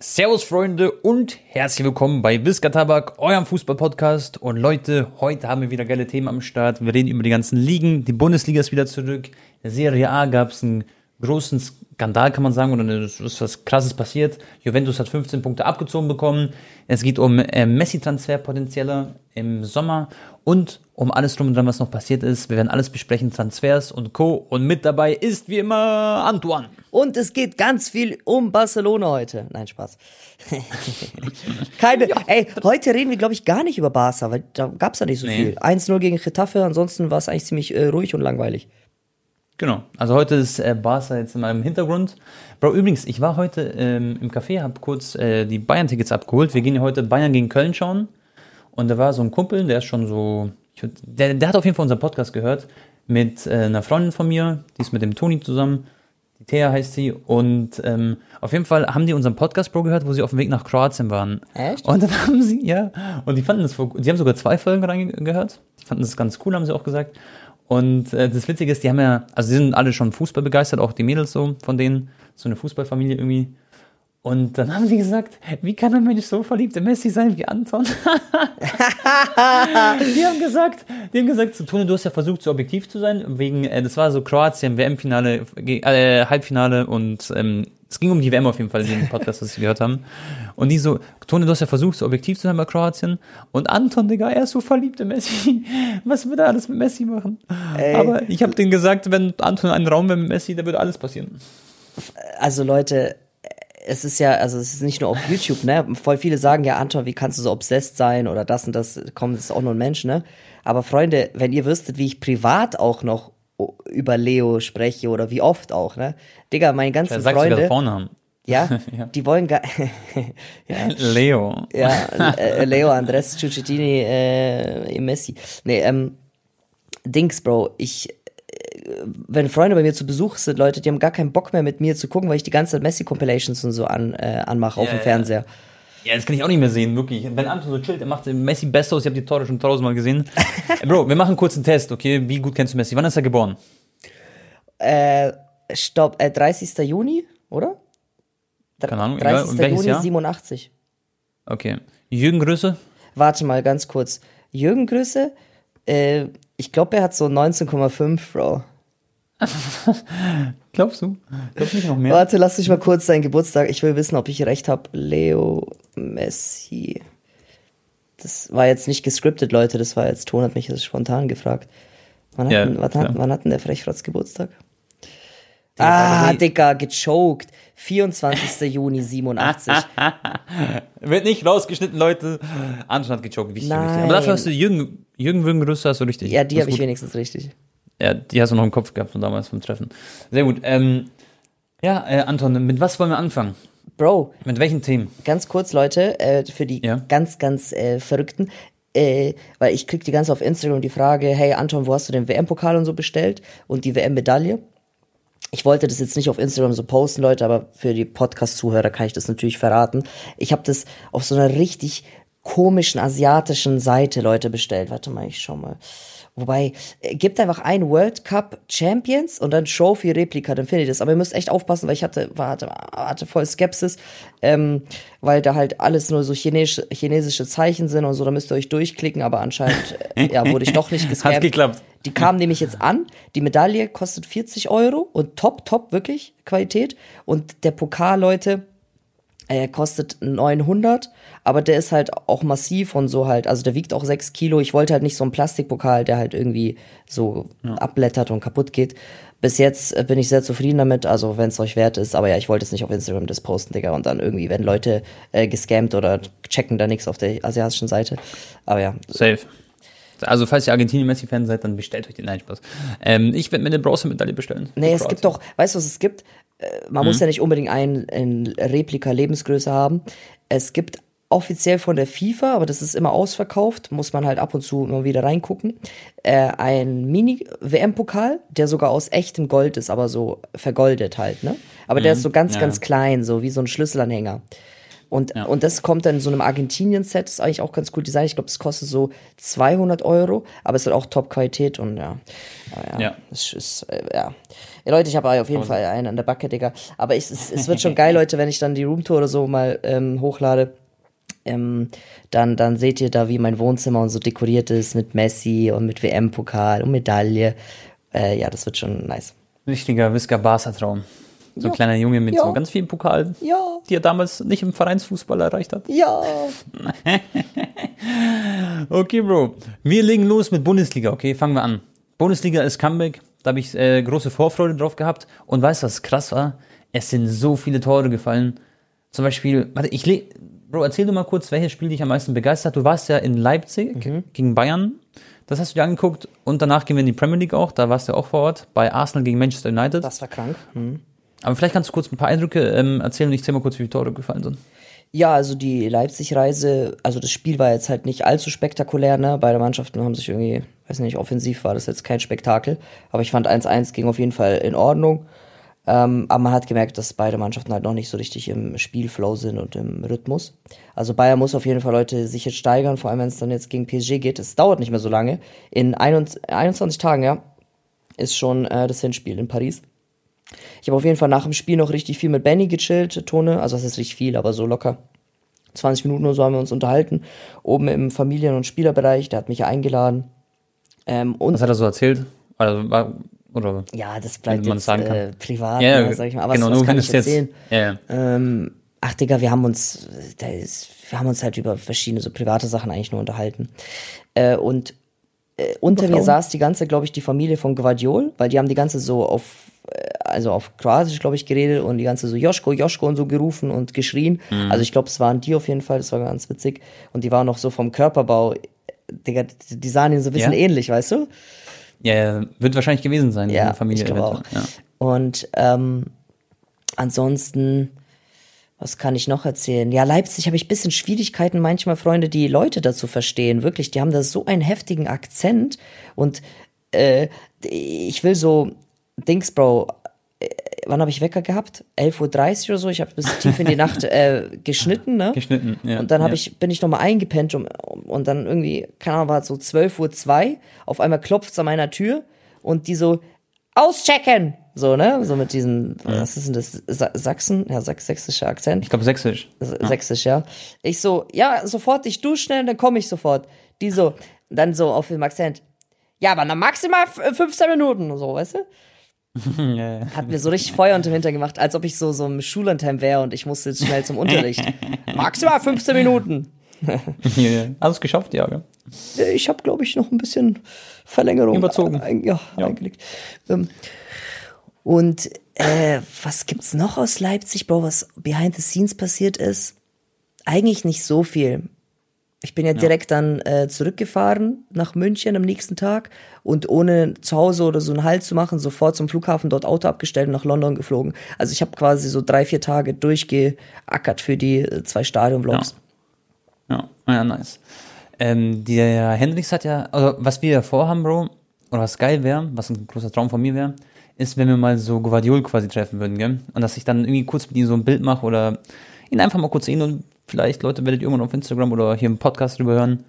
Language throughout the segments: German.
Servus Freunde und herzlich willkommen bei Wiska Tabak, eurem Fußball-Podcast. Und Leute, heute haben wir wieder geile Themen am Start. Wir reden über die ganzen Ligen. Die Bundesliga ist wieder zurück. In der Serie A gab es einen großen Skandal, kann man sagen, oder es ist was Krasses passiert. Juventus hat 15 Punkte abgezogen bekommen. Es geht um äh, Messi-Transfer potenzieller im Sommer und um alles drum und dran, was noch passiert ist. Wir werden alles besprechen, Transfers und Co. Und mit dabei ist wie immer Antoine. Und es geht ganz viel um Barcelona heute. Nein, Spaß. Keine. Ja. Ey, heute reden wir, glaube ich, gar nicht über Barca, weil da gab es ja nicht so nee. viel. 1-0 gegen Getafe, ansonsten war es eigentlich ziemlich äh, ruhig und langweilig. Genau. Also heute ist äh, Barca jetzt in meinem Hintergrund. Bro, übrigens, ich war heute ähm, im Café, habe kurz äh, die Bayern-Tickets abgeholt. Wir gehen ja heute Bayern gegen Köln schauen. Und da war so ein Kumpel, der ist schon so, würd, der, der hat auf jeden Fall unseren Podcast gehört mit äh, einer Freundin von mir, die ist mit dem Toni zusammen. Die Thea heißt sie. Und ähm, auf jeden Fall haben die unseren Podcast Bro gehört, wo sie auf dem Weg nach Kroatien waren. Echt? Und dann haben sie, ja, und die fanden das, die haben sogar zwei Folgen reingehört. Die fanden das ganz cool, haben sie auch gesagt. Und äh, das Witzige ist, die haben ja, also sie sind alle schon Fußball begeistert, auch die Mädels so von denen, so eine Fußballfamilie irgendwie. Und dann haben sie gesagt, wie kann ein Mensch so verliebt in Messi sein wie Anton? die haben gesagt, die haben gesagt, zu Tone, du hast ja versucht, so objektiv zu sein, wegen, äh, das war so Kroatien, WM-Finale, äh, Halbfinale und ähm, es ging um die WM auf jeden Fall, in dem Podcast, was sie gehört haben. Und die so, Tone, du hast ja versucht, so objektiv zu sein bei Kroatien. Und Anton, Digga, er ist so verliebt in Messi. Was wird er alles mit Messi machen? Ey. Aber ich habe denen gesagt, wenn Anton einen Raum wäre mit Messi, da würde alles passieren. Also Leute, es ist ja, also es ist nicht nur auf YouTube, ne? Voll viele sagen ja, Anton, wie kannst du so obsessed sein oder das und das, komm, das ist auch nur ein Mensch, ne? Aber Freunde, wenn ihr wüsstet, wie ich privat auch noch über Leo spreche oder wie oft auch, ne? Digga, meine ganzen Sagst Freunde. Du Vornamen. Ja, ja, die wollen gar. ja. Leo. Ja, äh, Leo, Andres, Ciuccettini, äh, Messi. Nee, ähm, Dings, Bro, ich wenn Freunde bei mir zu Besuch sind, Leute, die haben gar keinen Bock mehr mit mir zu gucken, weil ich die ganze Zeit Messi-Compilations und so an, äh, anmache ja, auf dem Fernseher. Ja, das kann ich auch nicht mehr sehen, wirklich. Wenn Anton so chillt, er macht Messi best aus, ich habe die Tore schon tausendmal gesehen. Bro, wir machen einen kurzen Test, okay? Wie gut kennst du Messi? Wann ist er geboren? Äh, stopp, äh, 30. Juni, oder? Keine Ahnung, 30. Egal, Juni Jahr? 87. Okay. Jürgen Größe? Warte mal, ganz kurz. Jürgen Größe, äh, ich glaube, er hat so 19,5, Bro. Glaubst du? Glaubst nicht noch mehr? Warte, lass mich mal kurz seinen Geburtstag. Ich will wissen, ob ich recht habe. Leo Messi. Das war jetzt nicht gescriptet, Leute. Das war jetzt, Ton hat mich das spontan gefragt. Wann hat, ja, denn, wann, hat, wann hat denn der Frechfratz Geburtstag? ah, Dicker, gechoked. 24. Juni 87. Wird nicht rausgeschnitten, Leute. Hat gechoked. Wichtig, Nein. wichtig. Aber dafür hast du Jürgen, Jürgen Würgengröße hast du richtig. Ja, die habe ich wenigstens richtig. Ja, die hast du noch im Kopf gehabt von damals vom Treffen. Sehr gut. Ähm, ja, äh, Anton, mit was wollen wir anfangen? Bro. Mit welchen Themen? Ganz kurz, Leute, äh, für die ja. ganz, ganz äh, Verrückten. Äh, weil ich krieg die ganze auf Instagram die Frage, hey Anton, wo hast du den WM-Pokal und so bestellt und die WM-Medaille? Ich wollte das jetzt nicht auf Instagram so posten, Leute, aber für die Podcast-Zuhörer kann ich das natürlich verraten. Ich habe das auf so einer richtig komischen asiatischen Seite, Leute, bestellt. Warte mal, ich schau mal. Wobei, äh, gibt einfach ein World Cup Champions und dann Trophy Replika, dann findet ihr das. Aber ihr müsst echt aufpassen, weil ich hatte, war, hatte, hatte voll Skepsis, ähm, weil da halt alles nur so chinesische, chinesische Zeichen sind und so, da müsst ihr euch durchklicken, aber anscheinend, äh, ja, wurde ich doch nicht gescampt. Hat geklappt. Die kam nämlich jetzt an, die Medaille kostet 40 Euro und top, top, wirklich, Qualität. Und der Pokal, Leute, er kostet 900, aber der ist halt auch massiv und so halt, also der wiegt auch 6 Kilo. Ich wollte halt nicht so einen Plastikpokal, der halt irgendwie so ja. abblättert und kaputt geht. Bis jetzt äh, bin ich sehr zufrieden damit, also wenn es euch wert ist. Aber ja, ich wollte es nicht auf Instagram das posten, Digga. Und dann irgendwie, wenn Leute äh, gescammt oder checken da nichts auf der asiatischen Seite. Aber ja. Safe. Also, falls ihr Argentinien-Messi-Fan seid, dann bestellt euch den. Nein, Spaß. Ähm, ich werde mir eine Bronze-Medaille bestellen. Nee, es gibt doch, weißt du, was es gibt? Man mhm. muss ja nicht unbedingt ein, ein Replika Lebensgröße haben. Es gibt offiziell von der FIFA, aber das ist immer ausverkauft, muss man halt ab und zu immer wieder reingucken. Äh, ein Mini-WM-Pokal, der sogar aus echtem Gold ist, aber so vergoldet halt, ne? Aber mhm. der ist so ganz, ja. ganz klein, so wie so ein Schlüsselanhänger. Und, ja. und das kommt dann in so einem Argentinien-Set, ist eigentlich auch ganz cool designt. Ich glaube, das kostet so 200 Euro, aber es hat auch Top-Qualität und ja. Ja, ja. Es ist, äh, ja. ja. Leute, ich habe auf jeden Fall einen an der Backe, Digga. Aber ich, es, es wird schon geil, Leute, wenn ich dann die Roomtour oder so mal ähm, hochlade. Ähm, dann, dann seht ihr da, wie mein Wohnzimmer und so dekoriert ist mit Messi und mit WM-Pokal und Medaille. Äh, ja, das wird schon nice. Richtiger Whisker-Barca-Traum. So ein ja. kleiner Junge mit ja. so ganz vielen Pokalen, ja. die er damals nicht im Vereinsfußball erreicht hat. Ja. okay, Bro. Wir legen los mit Bundesliga, okay? Fangen wir an. Bundesliga ist Comeback. Da habe ich äh, große Vorfreude drauf gehabt. Und weißt du, was krass war? Es sind so viele Tore gefallen. Zum Beispiel, warte, ich leg, Bro, erzähl du mal kurz, welches Spiel dich am meisten begeistert. Du warst ja in Leipzig mhm. gegen Bayern. Das hast du dir angeguckt. Und danach gehen wir in die Premier League auch. Da warst du auch vor Ort. Bei Arsenal gegen Manchester United. Das war krank. Mhm. Aber vielleicht kannst du kurz ein paar Eindrücke ähm, erzählen und ich zähle mal kurz, wie viele Tore gefallen sind. Ja, also die Leipzig-Reise, also das Spiel war jetzt halt nicht allzu spektakulär, ne? Beide Mannschaften haben sich irgendwie, weiß nicht, offensiv war das jetzt kein Spektakel. Aber ich fand 1-1 ging auf jeden Fall in Ordnung. Ähm, aber man hat gemerkt, dass beide Mannschaften halt noch nicht so richtig im Spielflow sind und im Rhythmus. Also Bayern muss auf jeden Fall Leute sich jetzt steigern, vor allem wenn es dann jetzt gegen PSG geht. Es dauert nicht mehr so lange. In 21 Tagen, ja, ist schon äh, das Hinspiel in Paris. Ich habe auf jeden Fall nach dem Spiel noch richtig viel mit Benny gechillt, Tone. Also das ist richtig viel, aber so locker. 20 Minuten oder so haben wir uns unterhalten. Oben im Familien- und Spielerbereich, der hat mich ja eingeladen. Ähm, und Was hat er so erzählt? Also, war, oder ja, das bleibt jetzt äh, privat, ja, ne, sag ich mal. Aber genau, was, was kann ich erzählen? Jetzt, ja. Ähm, ach Digga, wir haben uns, ist, wir haben uns halt über verschiedene so private Sachen eigentlich nur unterhalten. Äh, und äh, unter mir saß die ganze, glaube ich, die Familie von Guardiol, weil die haben die ganze so auf äh, also auf Kroatisch, glaube ich, geredet und die ganze so Joschko, Joschko und so gerufen und geschrien. Mhm. Also ich glaube, es waren die auf jeden Fall, das war ganz witzig. Und die waren noch so vom Körperbau, Digga, die sahen ihnen so ein bisschen ja. ähnlich, weißt du? Ja, wird wahrscheinlich gewesen sein, ja, Familie. Ich auch. Ja. Und ähm, ansonsten, was kann ich noch erzählen? Ja, Leipzig habe ich bisschen Schwierigkeiten, manchmal Freunde, die Leute dazu verstehen. Wirklich, die haben da so einen heftigen Akzent und äh, ich will so, Dings, Bro, äh, wann habe ich Wecker gehabt? 11.30 Uhr oder so. Ich habe bis tief in die Nacht äh, geschnitten, ne? Geschnitten, ja. Und dann hab ja. ich, bin ich nochmal eingepennt um, und dann irgendwie, keine Ahnung, war es so 12.02 Uhr. Auf einmal klopft es an meiner Tür und die so, auschecken! So, ne? So mit diesem, ja. was ist denn das? Sa Sachsen? Ja, sächsischer Akzent. Ich glaube sächsisch. Sächsisch, ja. Ich so, ja, sofort, ich dusche schnell, dann komme ich sofort. Die so, dann so auf dem Akzent, ja, aber dann maximal 15 Minuten, so, weißt du? Hat mir so richtig Feuer unter dem Hintern gemacht, als ob ich so, so im Schullandheim wäre und ich musste jetzt schnell zum Unterricht. Maximal 15 Minuten. ja, Hast es geschafft, ja, gell? Ich habe, glaube ich, noch ein bisschen Verlängerung Überzogen. Ein, ja, ja, eingelegt. Ähm, und äh, was gibt's noch aus Leipzig, Bro, was behind the scenes passiert ist? Eigentlich nicht so viel. Ich bin ja, ja. direkt dann äh, zurückgefahren nach München am nächsten Tag und ohne zu Hause oder so einen Halt zu machen, sofort zum Flughafen dort Auto abgestellt und nach London geflogen. Also ich habe quasi so drei, vier Tage durchgeackert für die äh, zwei Stadionvlogs. Ja. ja, ja, nice. Ähm, der Hendrix hat ja, also was wir ja vorhaben, Bro, oder was geil wäre, was ein großer Traum von mir wäre, ist, wenn wir mal so Guardiol quasi treffen würden, gell? Und dass ich dann irgendwie kurz mit ihm so ein Bild mache oder ihn einfach mal kurz sehen und vielleicht, Leute, werdet ihr irgendwann auf Instagram oder hier im Podcast drüber hören.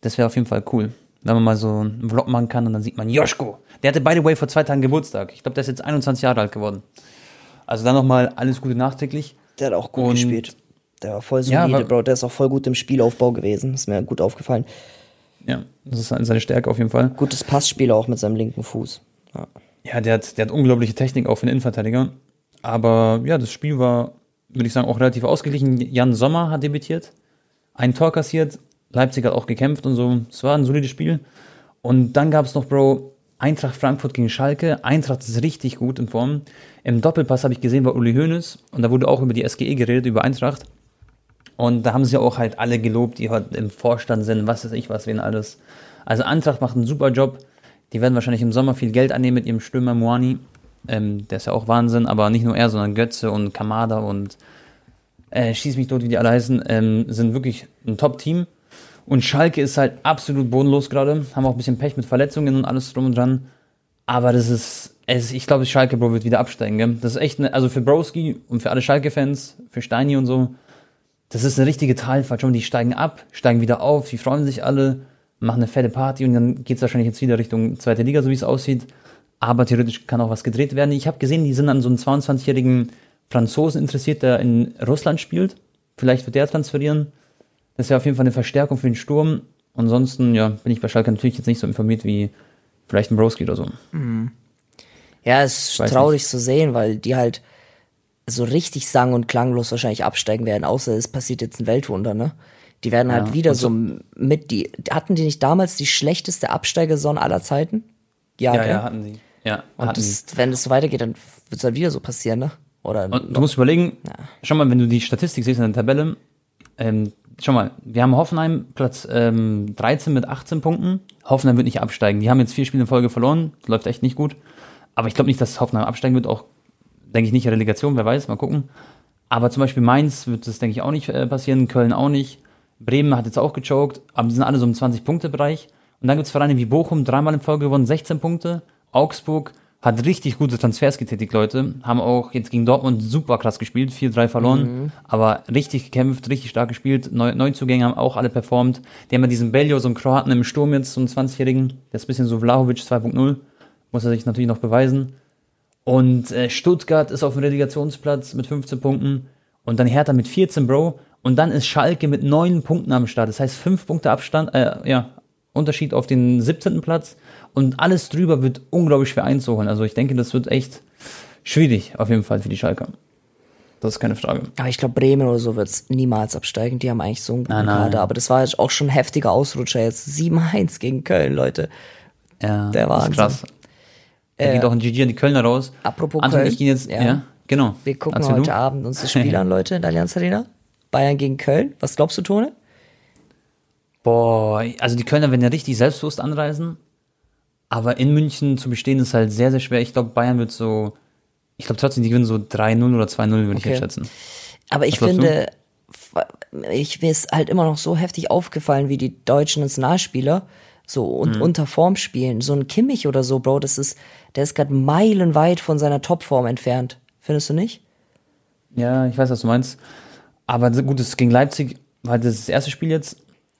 Das wäre auf jeden Fall cool. Wenn man mal so einen Vlog machen kann und dann sieht man Joschko. Der hatte, by the way, vor zwei Tagen Geburtstag. Ich glaube, der ist jetzt 21 Jahre alt geworden. Also dann nochmal alles Gute nachträglich. Der hat auch gut und gespielt. Der war voll solide, ja, Bro. Der ist auch voll gut im Spielaufbau gewesen. Ist mir gut aufgefallen. Ja, das ist seine Stärke auf jeden Fall. Gutes Passspiel auch mit seinem linken Fuß. Ja, ja der, hat, der hat unglaubliche Technik auch für einen Innenverteidiger. Aber ja, das Spiel war würde ich sagen, auch relativ ausgeglichen. Jan Sommer hat debütiert, ein Tor kassiert, Leipzig hat auch gekämpft und so. Es war ein solides Spiel. Und dann gab es noch, Bro, Eintracht Frankfurt gegen Schalke. Eintracht ist richtig gut in Form. Im Doppelpass habe ich gesehen bei Uli Hoeneß und da wurde auch über die SGE geredet, über Eintracht. Und da haben sie auch halt alle gelobt, die halt im Vorstand sind, was weiß ich, was wen alles. Also Eintracht macht einen super Job. Die werden wahrscheinlich im Sommer viel Geld annehmen mit ihrem Stürmer Moani. Ähm, der ist ja auch Wahnsinn, aber nicht nur er, sondern Götze und Kamada und äh, Schieß mich tot, wie die alle heißen, ähm, sind wirklich ein Top-Team. Und Schalke ist halt absolut bodenlos gerade. Haben auch ein bisschen Pech mit Verletzungen und alles drum und dran. Aber das ist, es, ich glaube, Schalke Bro wird wieder absteigen. Gell? Das ist echt, eine, also für Broski und für alle Schalke-Fans, für Steini und so, das ist eine richtige Talfahrt. Schon, die steigen ab, steigen wieder auf, die freuen sich alle, machen eine fette Party und dann geht es wahrscheinlich jetzt wieder Richtung zweite Liga, so wie es aussieht. Aber theoretisch kann auch was gedreht werden. Ich habe gesehen, die sind an so einen 22-jährigen Franzosen interessiert, der in Russland spielt. Vielleicht wird der transferieren. Das ja auf jeden Fall eine Verstärkung für den Sturm. Ansonsten, ja, bin ich bei Schalke natürlich jetzt nicht so informiert wie vielleicht ein Broski oder so. Mhm. Ja, es ist traurig nicht. zu sehen, weil die halt so richtig sang- und klanglos wahrscheinlich absteigen werden, außer es passiert jetzt ein Weltwunder, ne? Die werden halt ja, wieder so, so mit die hatten die nicht damals die schlechteste Absteigersaison aller Zeiten? Ja, ja, ja hatten sie. Ja, und das, wenn es so weitergeht, dann wird es halt wieder so passieren, ne? Oder und du musst überlegen, ja. schau mal, wenn du die Statistik siehst in der Tabelle, ähm, schau mal, wir haben Hoffenheim Platz ähm, 13 mit 18 Punkten. Hoffenheim wird nicht absteigen. Die haben jetzt vier Spiele in Folge verloren. läuft echt nicht gut. Aber ich glaube nicht, dass Hoffenheim absteigen wird. Auch, denke ich nicht, Relegation, wer weiß, mal gucken. Aber zum Beispiel Mainz wird das, denke ich, auch nicht äh, passieren. Köln auch nicht. Bremen hat jetzt auch gechoked. Aber die sind alle so im 20-Punkte-Bereich. Und dann gibt es Vereine wie Bochum, dreimal in Folge gewonnen, 16 Punkte. Augsburg hat richtig gute Transfers getätigt, Leute. Haben auch jetzt gegen Dortmund super krass gespielt, 4-3 verloren, mhm. aber richtig gekämpft, richtig stark gespielt. Neu Neuzugänge haben auch alle performt. Die haben ja diesen Bello, so einen Kroaten im Sturm jetzt, so einen 20-Jährigen. Der ist ein bisschen so Vlahovic 2.0. Muss er sich natürlich noch beweisen. Und äh, Stuttgart ist auf dem Relegationsplatz mit 15 Punkten. Und dann Hertha mit 14, Bro. Und dann ist Schalke mit 9 Punkten am Start. Das heißt 5 Punkte Abstand, äh, ja, Unterschied auf den 17. Platz. Und alles drüber wird unglaublich schwer einzuholen. Also ich denke, das wird echt schwierig, auf jeden Fall für die Schalker. Das ist keine Frage. Aber ich glaube, Bremen oder so wird es niemals absteigen. Die haben eigentlich so einen guten Kader. Aber das war jetzt auch schon ein heftiger Ausrutscher jetzt. 7-1 gegen Köln, Leute. Ja, Der war krass. Da äh, geht auch ein GG an die Kölner raus. Apropos Anton, Köln. Ich jetzt, ja. ja. Genau. Wir gucken Erzähl heute du? Abend uns das Spiel an, Leute, in der Allianz Arena. Bayern gegen Köln. Was glaubst du, Tone? Boah, also die Kölner werden ja richtig selbstbewusst anreisen. Aber in München zu bestehen ist halt sehr, sehr schwer. Ich glaube, Bayern wird so, ich glaube trotzdem, die gewinnen so 3-0 oder 2-0, würde okay. ich jetzt schätzen. Aber ich finde, ich, mir ist halt immer noch so heftig aufgefallen, wie die deutschen Nationalspieler so und mhm. unter Form spielen. So ein Kimmich oder so, Bro, das ist, der ist gerade meilenweit von seiner Topform entfernt. Findest du nicht? Ja, ich weiß, was du meinst. Aber gut, das gegen Leipzig war das, das erste Spiel jetzt.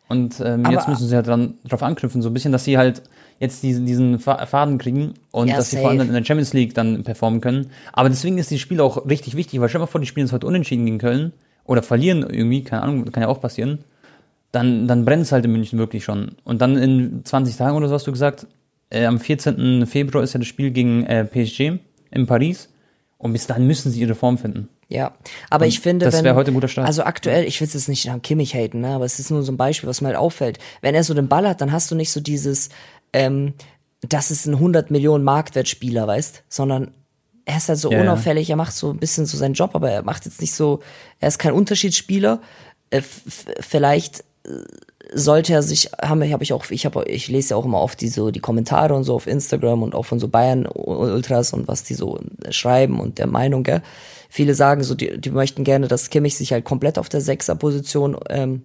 Und ähm, jetzt müssen sie halt dran, drauf anknüpfen, so ein bisschen, dass sie halt jetzt diesen, diesen Faden kriegen und ja, dass safe. sie vor allem in der Champions League dann performen können. Aber deswegen ist dieses Spiel auch richtig wichtig, weil stell dir mal vor, die spielen jetzt heute unentschieden gegen Köln oder verlieren irgendwie, keine Ahnung, kann ja auch passieren. Dann, dann brennt es halt in München wirklich schon. Und dann in 20 Tagen oder so hast du gesagt, äh, am 14. Februar ist ja das Spiel gegen äh, PSG in Paris. Und bis dahin müssen sie ihre Form finden. Ja, aber und ich finde, das wäre heute ein guter Start. Also aktuell, ich will es jetzt nicht an Kimmich haten, ne, aber es ist nur so ein Beispiel, was mir halt auffällt. Wenn er so den Ball hat, dann hast du nicht so dieses, ähm, das ist ein 100 Millionen Marktwertspieler, weißt, sondern er ist halt so ja, unauffällig, er macht so ein bisschen so seinen Job, aber er macht jetzt nicht so, er ist kein Unterschiedsspieler. Äh, vielleicht äh, sollte er sich, habe hab ich auch, ich habe, ich lese ja auch immer oft die so die Kommentare und so auf Instagram und auch von so Bayern Ultras und was die so schreiben und der Meinung, gell. Viele sagen so, die, die möchten gerne, dass Kimmich sich halt komplett auf der Sechser-Position ähm,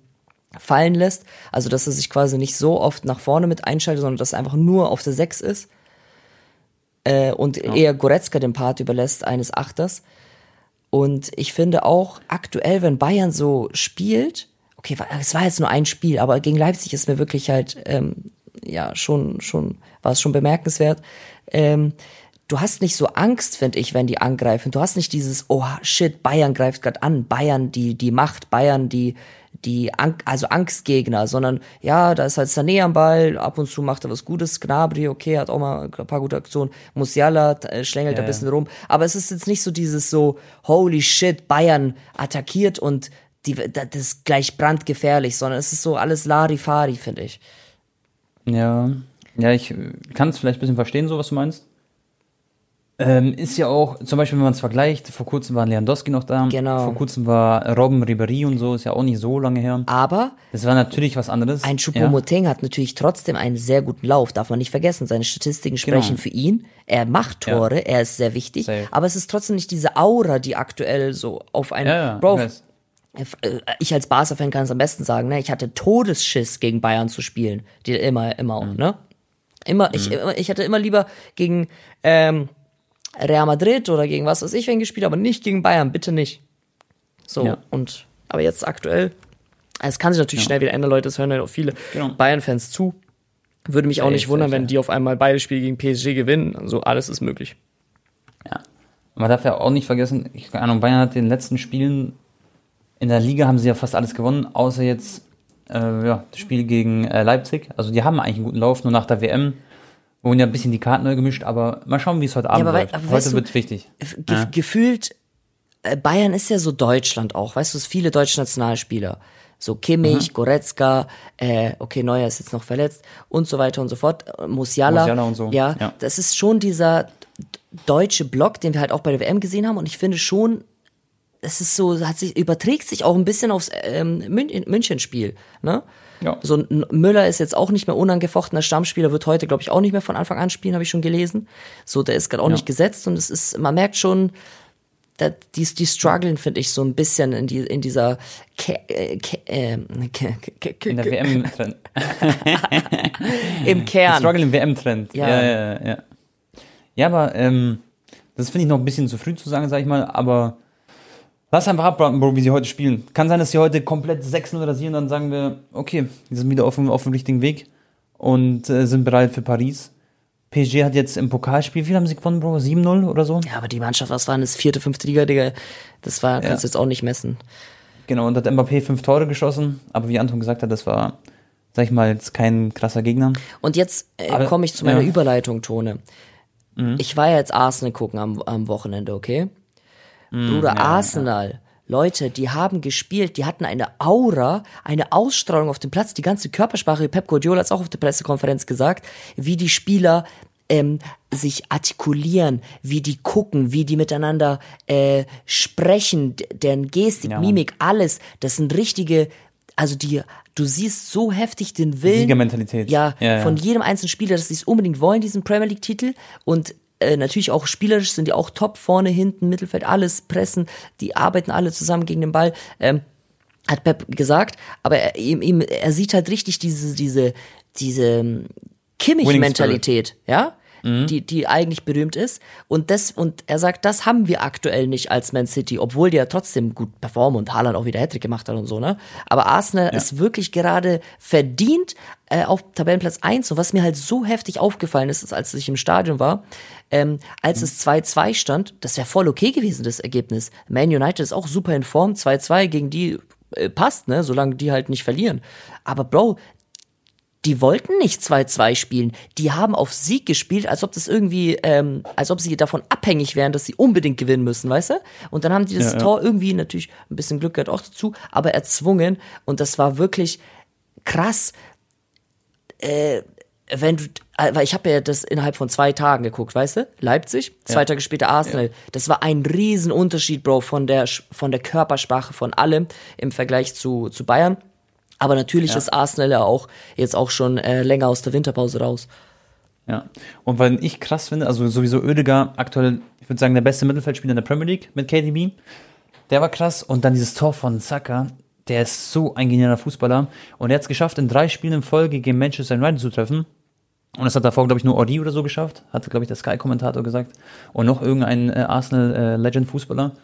fallen lässt. Also, dass er sich quasi nicht so oft nach vorne mit einschaltet, sondern dass er einfach nur auf der Sechs ist. Äh, und ja. eher Goretzka den Part überlässt eines Achters. Und ich finde auch aktuell, wenn Bayern so spielt, okay, es war jetzt nur ein Spiel, aber gegen Leipzig ist mir wirklich halt, ähm, ja, schon, schon, war es schon bemerkenswert. Ähm, du hast nicht so Angst, finde ich, wenn die angreifen. Du hast nicht dieses, oh shit, Bayern greift gerade an, Bayern die, die Macht, Bayern die, die, also Angstgegner, sondern ja, da ist halt Sané am Ball, ab und zu macht er was Gutes, Gnabry, okay, hat auch mal ein paar gute Aktionen, Musiala äh, schlängelt ja, ein bisschen rum, aber es ist jetzt nicht so dieses so, holy shit, Bayern attackiert und die, das ist gleich brandgefährlich, sondern es ist so alles Larifari, finde ich. Ja, ja, ich kann es vielleicht ein bisschen verstehen, so was du meinst. Ähm, ist ja auch, zum Beispiel, wenn man es vergleicht, vor kurzem war Lewandowski noch da. Genau. Vor kurzem war Robben Ribéry und so, ist ja auch nicht so lange her. Aber. Das war natürlich was anderes. Ein Choupo-Moting ja. hat natürlich trotzdem einen sehr guten Lauf, darf man nicht vergessen. Seine Statistiken genau. sprechen genau. für ihn. Er macht Tore, ja. er ist sehr wichtig. Safe. Aber es ist trotzdem nicht diese Aura, die aktuell so auf einen. Ja, Bro, ich als Barca-Fan kann es am besten sagen, ne? Ich hatte Todesschiss gegen Bayern zu spielen. Die immer, immer, mhm. ne? Immer, mhm. ich, ich hatte immer lieber gegen, ähm, Real Madrid oder gegen was weiß ich, wenn gespielt, aber nicht gegen Bayern, bitte nicht. So, ja. und Aber jetzt aktuell, es kann sich natürlich ja. schnell wieder ändern, Leute, es hören ja auch viele genau. Bayern-Fans zu. Würde mich auch nicht wundern, wenn die auf einmal beide Spiele gegen PSG gewinnen. Also alles ist möglich. Ja. Man darf ja auch nicht vergessen, ich keine Ahnung, Bayern hat in den letzten Spielen in der Liga haben sie ja fast alles gewonnen, außer jetzt äh, ja, das Spiel gegen äh, Leipzig. Also die haben eigentlich einen guten Lauf, nur nach der WM wurden ja ein bisschen die Karten neu gemischt, aber mal schauen, wie es heute Abend ja, läuft. Heute wird wichtig. Ge ja. Gefühlt, äh, Bayern ist ja so Deutschland auch, weißt du, es viele deutsche Nationalspieler. So Kimmich, mhm. Goretzka, äh, okay, Neuer ist jetzt noch verletzt und so weiter und so fort. Musiala. Musiala und so. Ja, ja, das ist schon dieser deutsche Block, den wir halt auch bei der WM gesehen haben und ich finde schon, es ist so, hat sich, überträgt sich auch ein bisschen aufs ähm, München-Spiel. Ne? Ja. So Müller ist jetzt auch nicht mehr unangefochtener Stammspieler, wird heute, glaube ich, auch nicht mehr von Anfang an spielen, habe ich schon gelesen. So, der ist gerade auch ja. nicht gesetzt und es ist, man merkt schon, da, die, die strugglen, finde ich, so ein bisschen in, die, in dieser Ke äh, Ke äh, in der WM-Trend. Im Kern. Struggle im WM-Trend. Ja. ja, ja, ja. Ja, aber ähm, das finde ich noch ein bisschen zu früh zu sagen, sag ich mal, aber Lass einfach abwarten, Bro, wie sie heute spielen. Kann sein, dass sie heute komplett 6-0 rasieren, dann sagen wir, okay, die sind wieder auf dem, auf dem richtigen Weg und äh, sind bereit für Paris. PSG hat jetzt im Pokalspiel, wie viel haben sie gewonnen, Bro? 7-0 oder so? Ja, aber die Mannschaft, was war das? Vierte, fünfte Liga, Digga. Das war, kannst du jetzt auch nicht messen. Genau, und hat Mbappé fünf Tore geschossen, aber wie Anton gesagt hat, das war, sag ich mal, jetzt kein krasser Gegner. Und jetzt äh, komme ich zu meiner ja. Überleitung, Tone. Mhm. Ich war ja jetzt Arsenal gucken am, am Wochenende, okay? Mm, Bruder, ja, Arsenal. Ja. Leute, die haben gespielt, die hatten eine Aura, eine Ausstrahlung auf dem Platz, die ganze Körpersprache, Pep Guardiola hat es auch auf der Pressekonferenz gesagt, wie die Spieler ähm, sich artikulieren, wie die gucken, wie die miteinander äh, sprechen, deren Gestik, ja. Mimik, alles, das sind richtige, also die, du siehst so heftig den Willen. Siegermentalität. Ja, ja, ja, von jedem einzelnen Spieler, dass sie es unbedingt wollen, diesen Premier League Titel und äh, natürlich auch spielerisch sind die auch top, vorne, hinten, Mittelfeld, alles pressen, die arbeiten alle zusammen gegen den Ball. Ähm, hat Pep gesagt, aber er, ihm, ihm, er sieht halt richtig diese, diese, diese ähm, Kimmich-Mentalität, ja? Mhm. Die, die eigentlich berühmt ist. Und das, und er sagt, das haben wir aktuell nicht als Man City, obwohl die ja trotzdem gut performen und Haaland auch wieder Hattrick gemacht hat und so, ne? Aber Arsenal ja. ist wirklich gerade verdient äh, auf Tabellenplatz 1. Und was mir halt so heftig aufgefallen ist, ist als ich im Stadion war, ähm, als es 2-2 stand, das wäre voll okay gewesen, das Ergebnis. Man United ist auch super in Form, 2-2 gegen die äh, passt, ne, solange die halt nicht verlieren. Aber Bro, die wollten nicht 2-2 spielen. Die haben auf Sieg gespielt, als ob das irgendwie, ähm, als ob sie davon abhängig wären, dass sie unbedingt gewinnen müssen, weißt du? Und dann haben die das ja, Tor irgendwie, natürlich ein bisschen Glück gehört auch dazu, aber erzwungen. Und das war wirklich krass. Äh, wenn du, äh, weil ich habe ja das innerhalb von zwei Tagen geguckt, weißt du? Leipzig, zwei ja. Tage später Arsenal. Ja. Das war ein Riesenunterschied, Bro, von der von der Körpersprache von allem im Vergleich zu zu Bayern. Aber natürlich ja. ist Arsenal ja auch jetzt auch schon äh, länger aus der Winterpause raus. Ja. Und weil ich krass finde, also sowieso Oedegaard aktuell, ich würde sagen, der beste Mittelfeldspieler in der Premier League mit KDB. Der war krass. Und dann dieses Tor von Saka, der ist so ein genialer Fußballer. Und er hat es geschafft, in drei Spielen in Folge gegen Manchester United zu treffen. Und das hat davor, glaube ich, nur Audi oder so geschafft. Hat, glaube ich, der Sky-Kommentator gesagt. Und noch irgendein äh, Arsenal-Legend-Fußballer. Äh,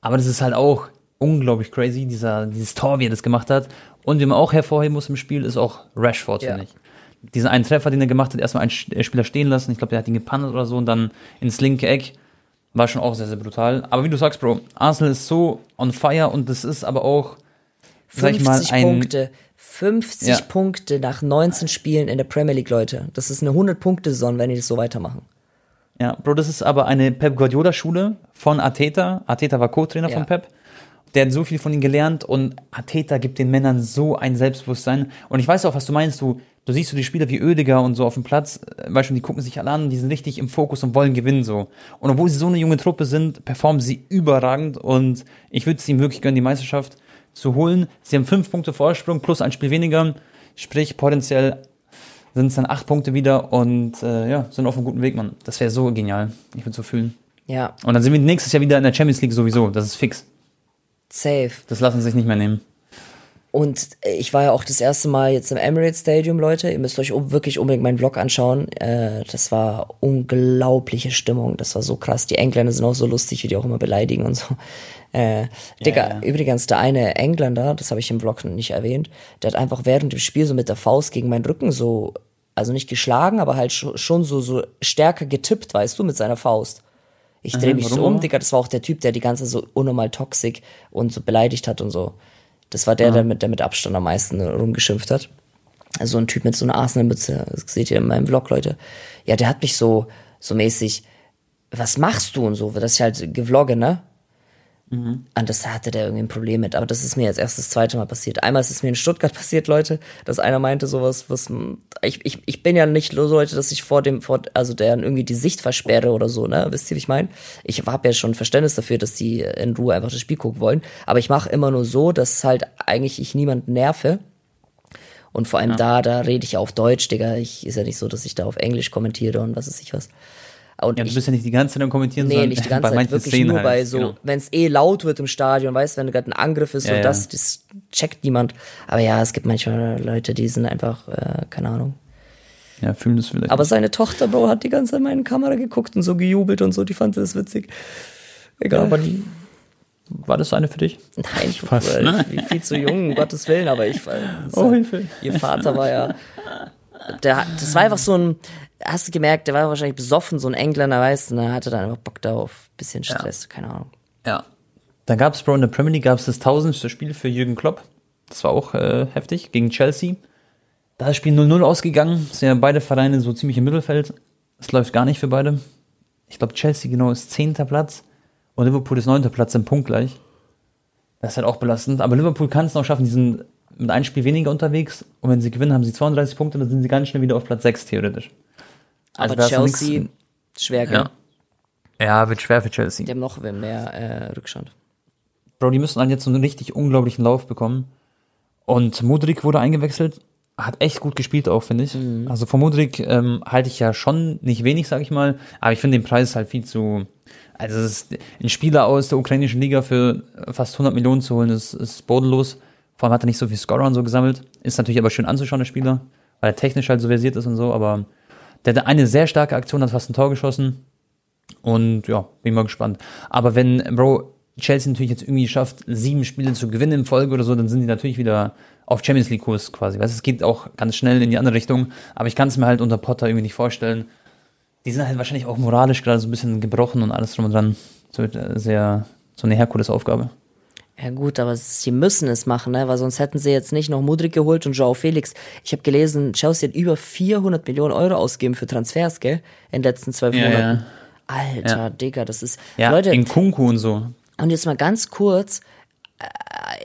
Aber das ist halt auch unglaublich crazy, dieser, dieses Tor, wie er das gemacht hat. Und wie man auch hervorheben muss im Spiel, ist auch Rashford, ja. finde ich. Diesen einen Treffer, den er gemacht hat, erstmal einen Spieler stehen lassen. Ich glaube, der hat ihn gepannt oder so und dann ins linke Eck. War schon auch sehr, sehr brutal. Aber wie du sagst, Bro, Arsenal ist so on fire und das ist aber auch, 50 mal, ein, Punkte. 50 ja. Punkte nach 19 Spielen in der Premier League, Leute. Das ist eine 100-Punkte-Saison, wenn die das so weitermachen. Ja, Bro, das ist aber eine Pep Guardiola-Schule von Ateta. Ateta war Co-Trainer ja. von Pep der hat so viel von ihm gelernt und Ateta gibt den Männern so ein Selbstbewusstsein. Und ich weiß auch, was du meinst, du, du siehst so die Spieler wie Ödiger und so auf dem Platz, weißt du, die gucken sich alle an, die sind richtig im Fokus und wollen gewinnen so. Und obwohl sie so eine junge Truppe sind, performen sie überragend und ich würde es ihm wirklich gönnen, die Meisterschaft zu holen. Sie haben fünf Punkte Vorsprung plus ein Spiel weniger, sprich potenziell sind es dann acht Punkte wieder und äh, ja, sind auf einem guten Weg, Mann. Das wäre so genial. Ich würde so fühlen. Ja. Und dann sind wir nächstes Jahr wieder in der Champions League sowieso. Das ist fix. Safe. Das lassen sie sich nicht mehr nehmen. Und ich war ja auch das erste Mal jetzt im Emirates Stadium, Leute. Ihr müsst euch wirklich unbedingt meinen Vlog anschauen. Äh, das war unglaubliche Stimmung. Das war so krass. Die Engländer sind auch so lustig, wie die auch immer beleidigen und so. Äh, Digga, ja, ja. übrigens, der eine Engländer, das habe ich im Vlog nicht erwähnt, der hat einfach während dem Spiel so mit der Faust gegen meinen Rücken so, also nicht geschlagen, aber halt schon so, so stärker getippt, weißt du, mit seiner Faust. Ich drehe mich so um, Digga, das war auch der Typ, der die ganze so unnormal toxisch und so beleidigt hat und so. Das war der, ja. der, mit, der mit Abstand am meisten rumgeschimpft hat. Also ein Typ mit so einer Arsenal-Mütze, das seht ihr in meinem Vlog, Leute. Ja, der hat mich so, so mäßig, was machst du und so, dass ich halt gevlogge, ne? Mhm. Und das hatte der irgendwie ein Problem mit. Aber das ist mir jetzt erst das zweite Mal passiert. Einmal ist es mir in Stuttgart passiert, Leute, dass einer meinte sowas, was, ich, ich, ich bin ja nicht so Leute, dass ich vor dem, vor, also der irgendwie die Sicht versperre oder so, ne? Wisst ihr, wie ich meine? Ich habe ja schon Verständnis dafür, dass die in Ruhe einfach das Spiel gucken wollen. Aber ich mache immer nur so, dass halt eigentlich ich niemanden nerve. Und vor allem ja. da, da rede ich ja auf Deutsch, Digga. Ich, ist ja nicht so, dass ich da auf Englisch kommentiere und was weiß ich was. Und ja, du bist ja nicht die ganze Zeit am Kommentieren, nee, sondern nicht die ganze bei Zeit, wirklich Szenen nur halt. bei so, genau. wenn es eh laut wird im Stadion, weißt du, wenn gerade ein Angriff ist, ja, ja. das, das checkt niemand. Aber ja, es gibt manchmal Leute, die sind einfach, äh, keine Ahnung. Ja, fühlen das vielleicht. Aber nicht. seine Tochter, Bro, hat die ganze Zeit in meine Kamera geguckt und so gejubelt und so, die fand das witzig. Egal. Aber die, war das eine für dich? Nein, ich war viel, viel zu jung, um Gottes Willen, aber ich war. Oh, Hilfe. Ihr Vater war ja. Der, das war einfach so ein, hast du gemerkt, der war wahrscheinlich besoffen, so ein Engländer, weißt du, und er hatte dann einfach Bock darauf, bisschen Stress, ja. keine Ahnung. Ja. Dann gab es, Bro, in der Premier League gab es das tausendste Spiel für Jürgen Klopp. Das war auch äh, heftig, gegen Chelsea. Da ist das Spiel 0-0 ausgegangen. Das sind ja beide Vereine so ziemlich im Mittelfeld. Es läuft gar nicht für beide. Ich glaube, Chelsea genau ist zehnter Platz und Liverpool ist neunter Platz im Punkt gleich. Das ist halt auch belastend. Aber Liverpool kann es noch schaffen, die sind mit einem Spiel weniger unterwegs und wenn sie gewinnen, haben sie 32 Punkte, dann sind sie ganz schnell wieder auf Platz 6 theoretisch. Also Aber Chelsea, nix, schwer, gell? Ja. ja, wird schwer für Chelsea. Die haben noch mehr äh, Rückstand. Bro, die müssen dann jetzt so einen richtig unglaublichen Lauf bekommen. Und Mudrik wurde eingewechselt, hat echt gut gespielt auch, finde ich. Mhm. Also von Mudrik ähm, halte ich ja schon nicht wenig, sag ich mal, aber ich finde den Preis halt viel zu. Also ist, ein Spieler aus der ukrainischen Liga für fast 100 Millionen zu holen, ist, ist bodenlos. Vor allem hat er nicht so viel Scorer und so gesammelt. Ist natürlich aber schön anzuschauen, der Spieler, weil er technisch halt so versiert ist und so, aber der hat eine sehr starke Aktion, hat fast ein Tor geschossen. Und ja, bin mal gespannt. Aber wenn, Bro, Chelsea natürlich jetzt irgendwie schafft, sieben Spiele zu gewinnen in Folge oder so, dann sind die natürlich wieder auf Champions League Kurs quasi. Weißt, es geht auch ganz schnell in die andere Richtung, aber ich kann es mir halt unter Potter irgendwie nicht vorstellen. Die sind halt wahrscheinlich auch moralisch gerade so ein bisschen gebrochen und alles drum und dran. So äh, sehr, so eine Herkulesaufgabe. Ja gut, aber sie müssen es machen, ne? weil sonst hätten sie jetzt nicht noch Mudrik geholt und Joao Felix. Ich habe gelesen, Chelsea hat über 400 Millionen Euro ausgegeben für Transfers, gell? In den letzten zwölf ja, Monaten. Ja. Alter, ja. Digga, das ist... Ja, Leute, in Kunku und so. Und jetzt mal ganz kurz, äh,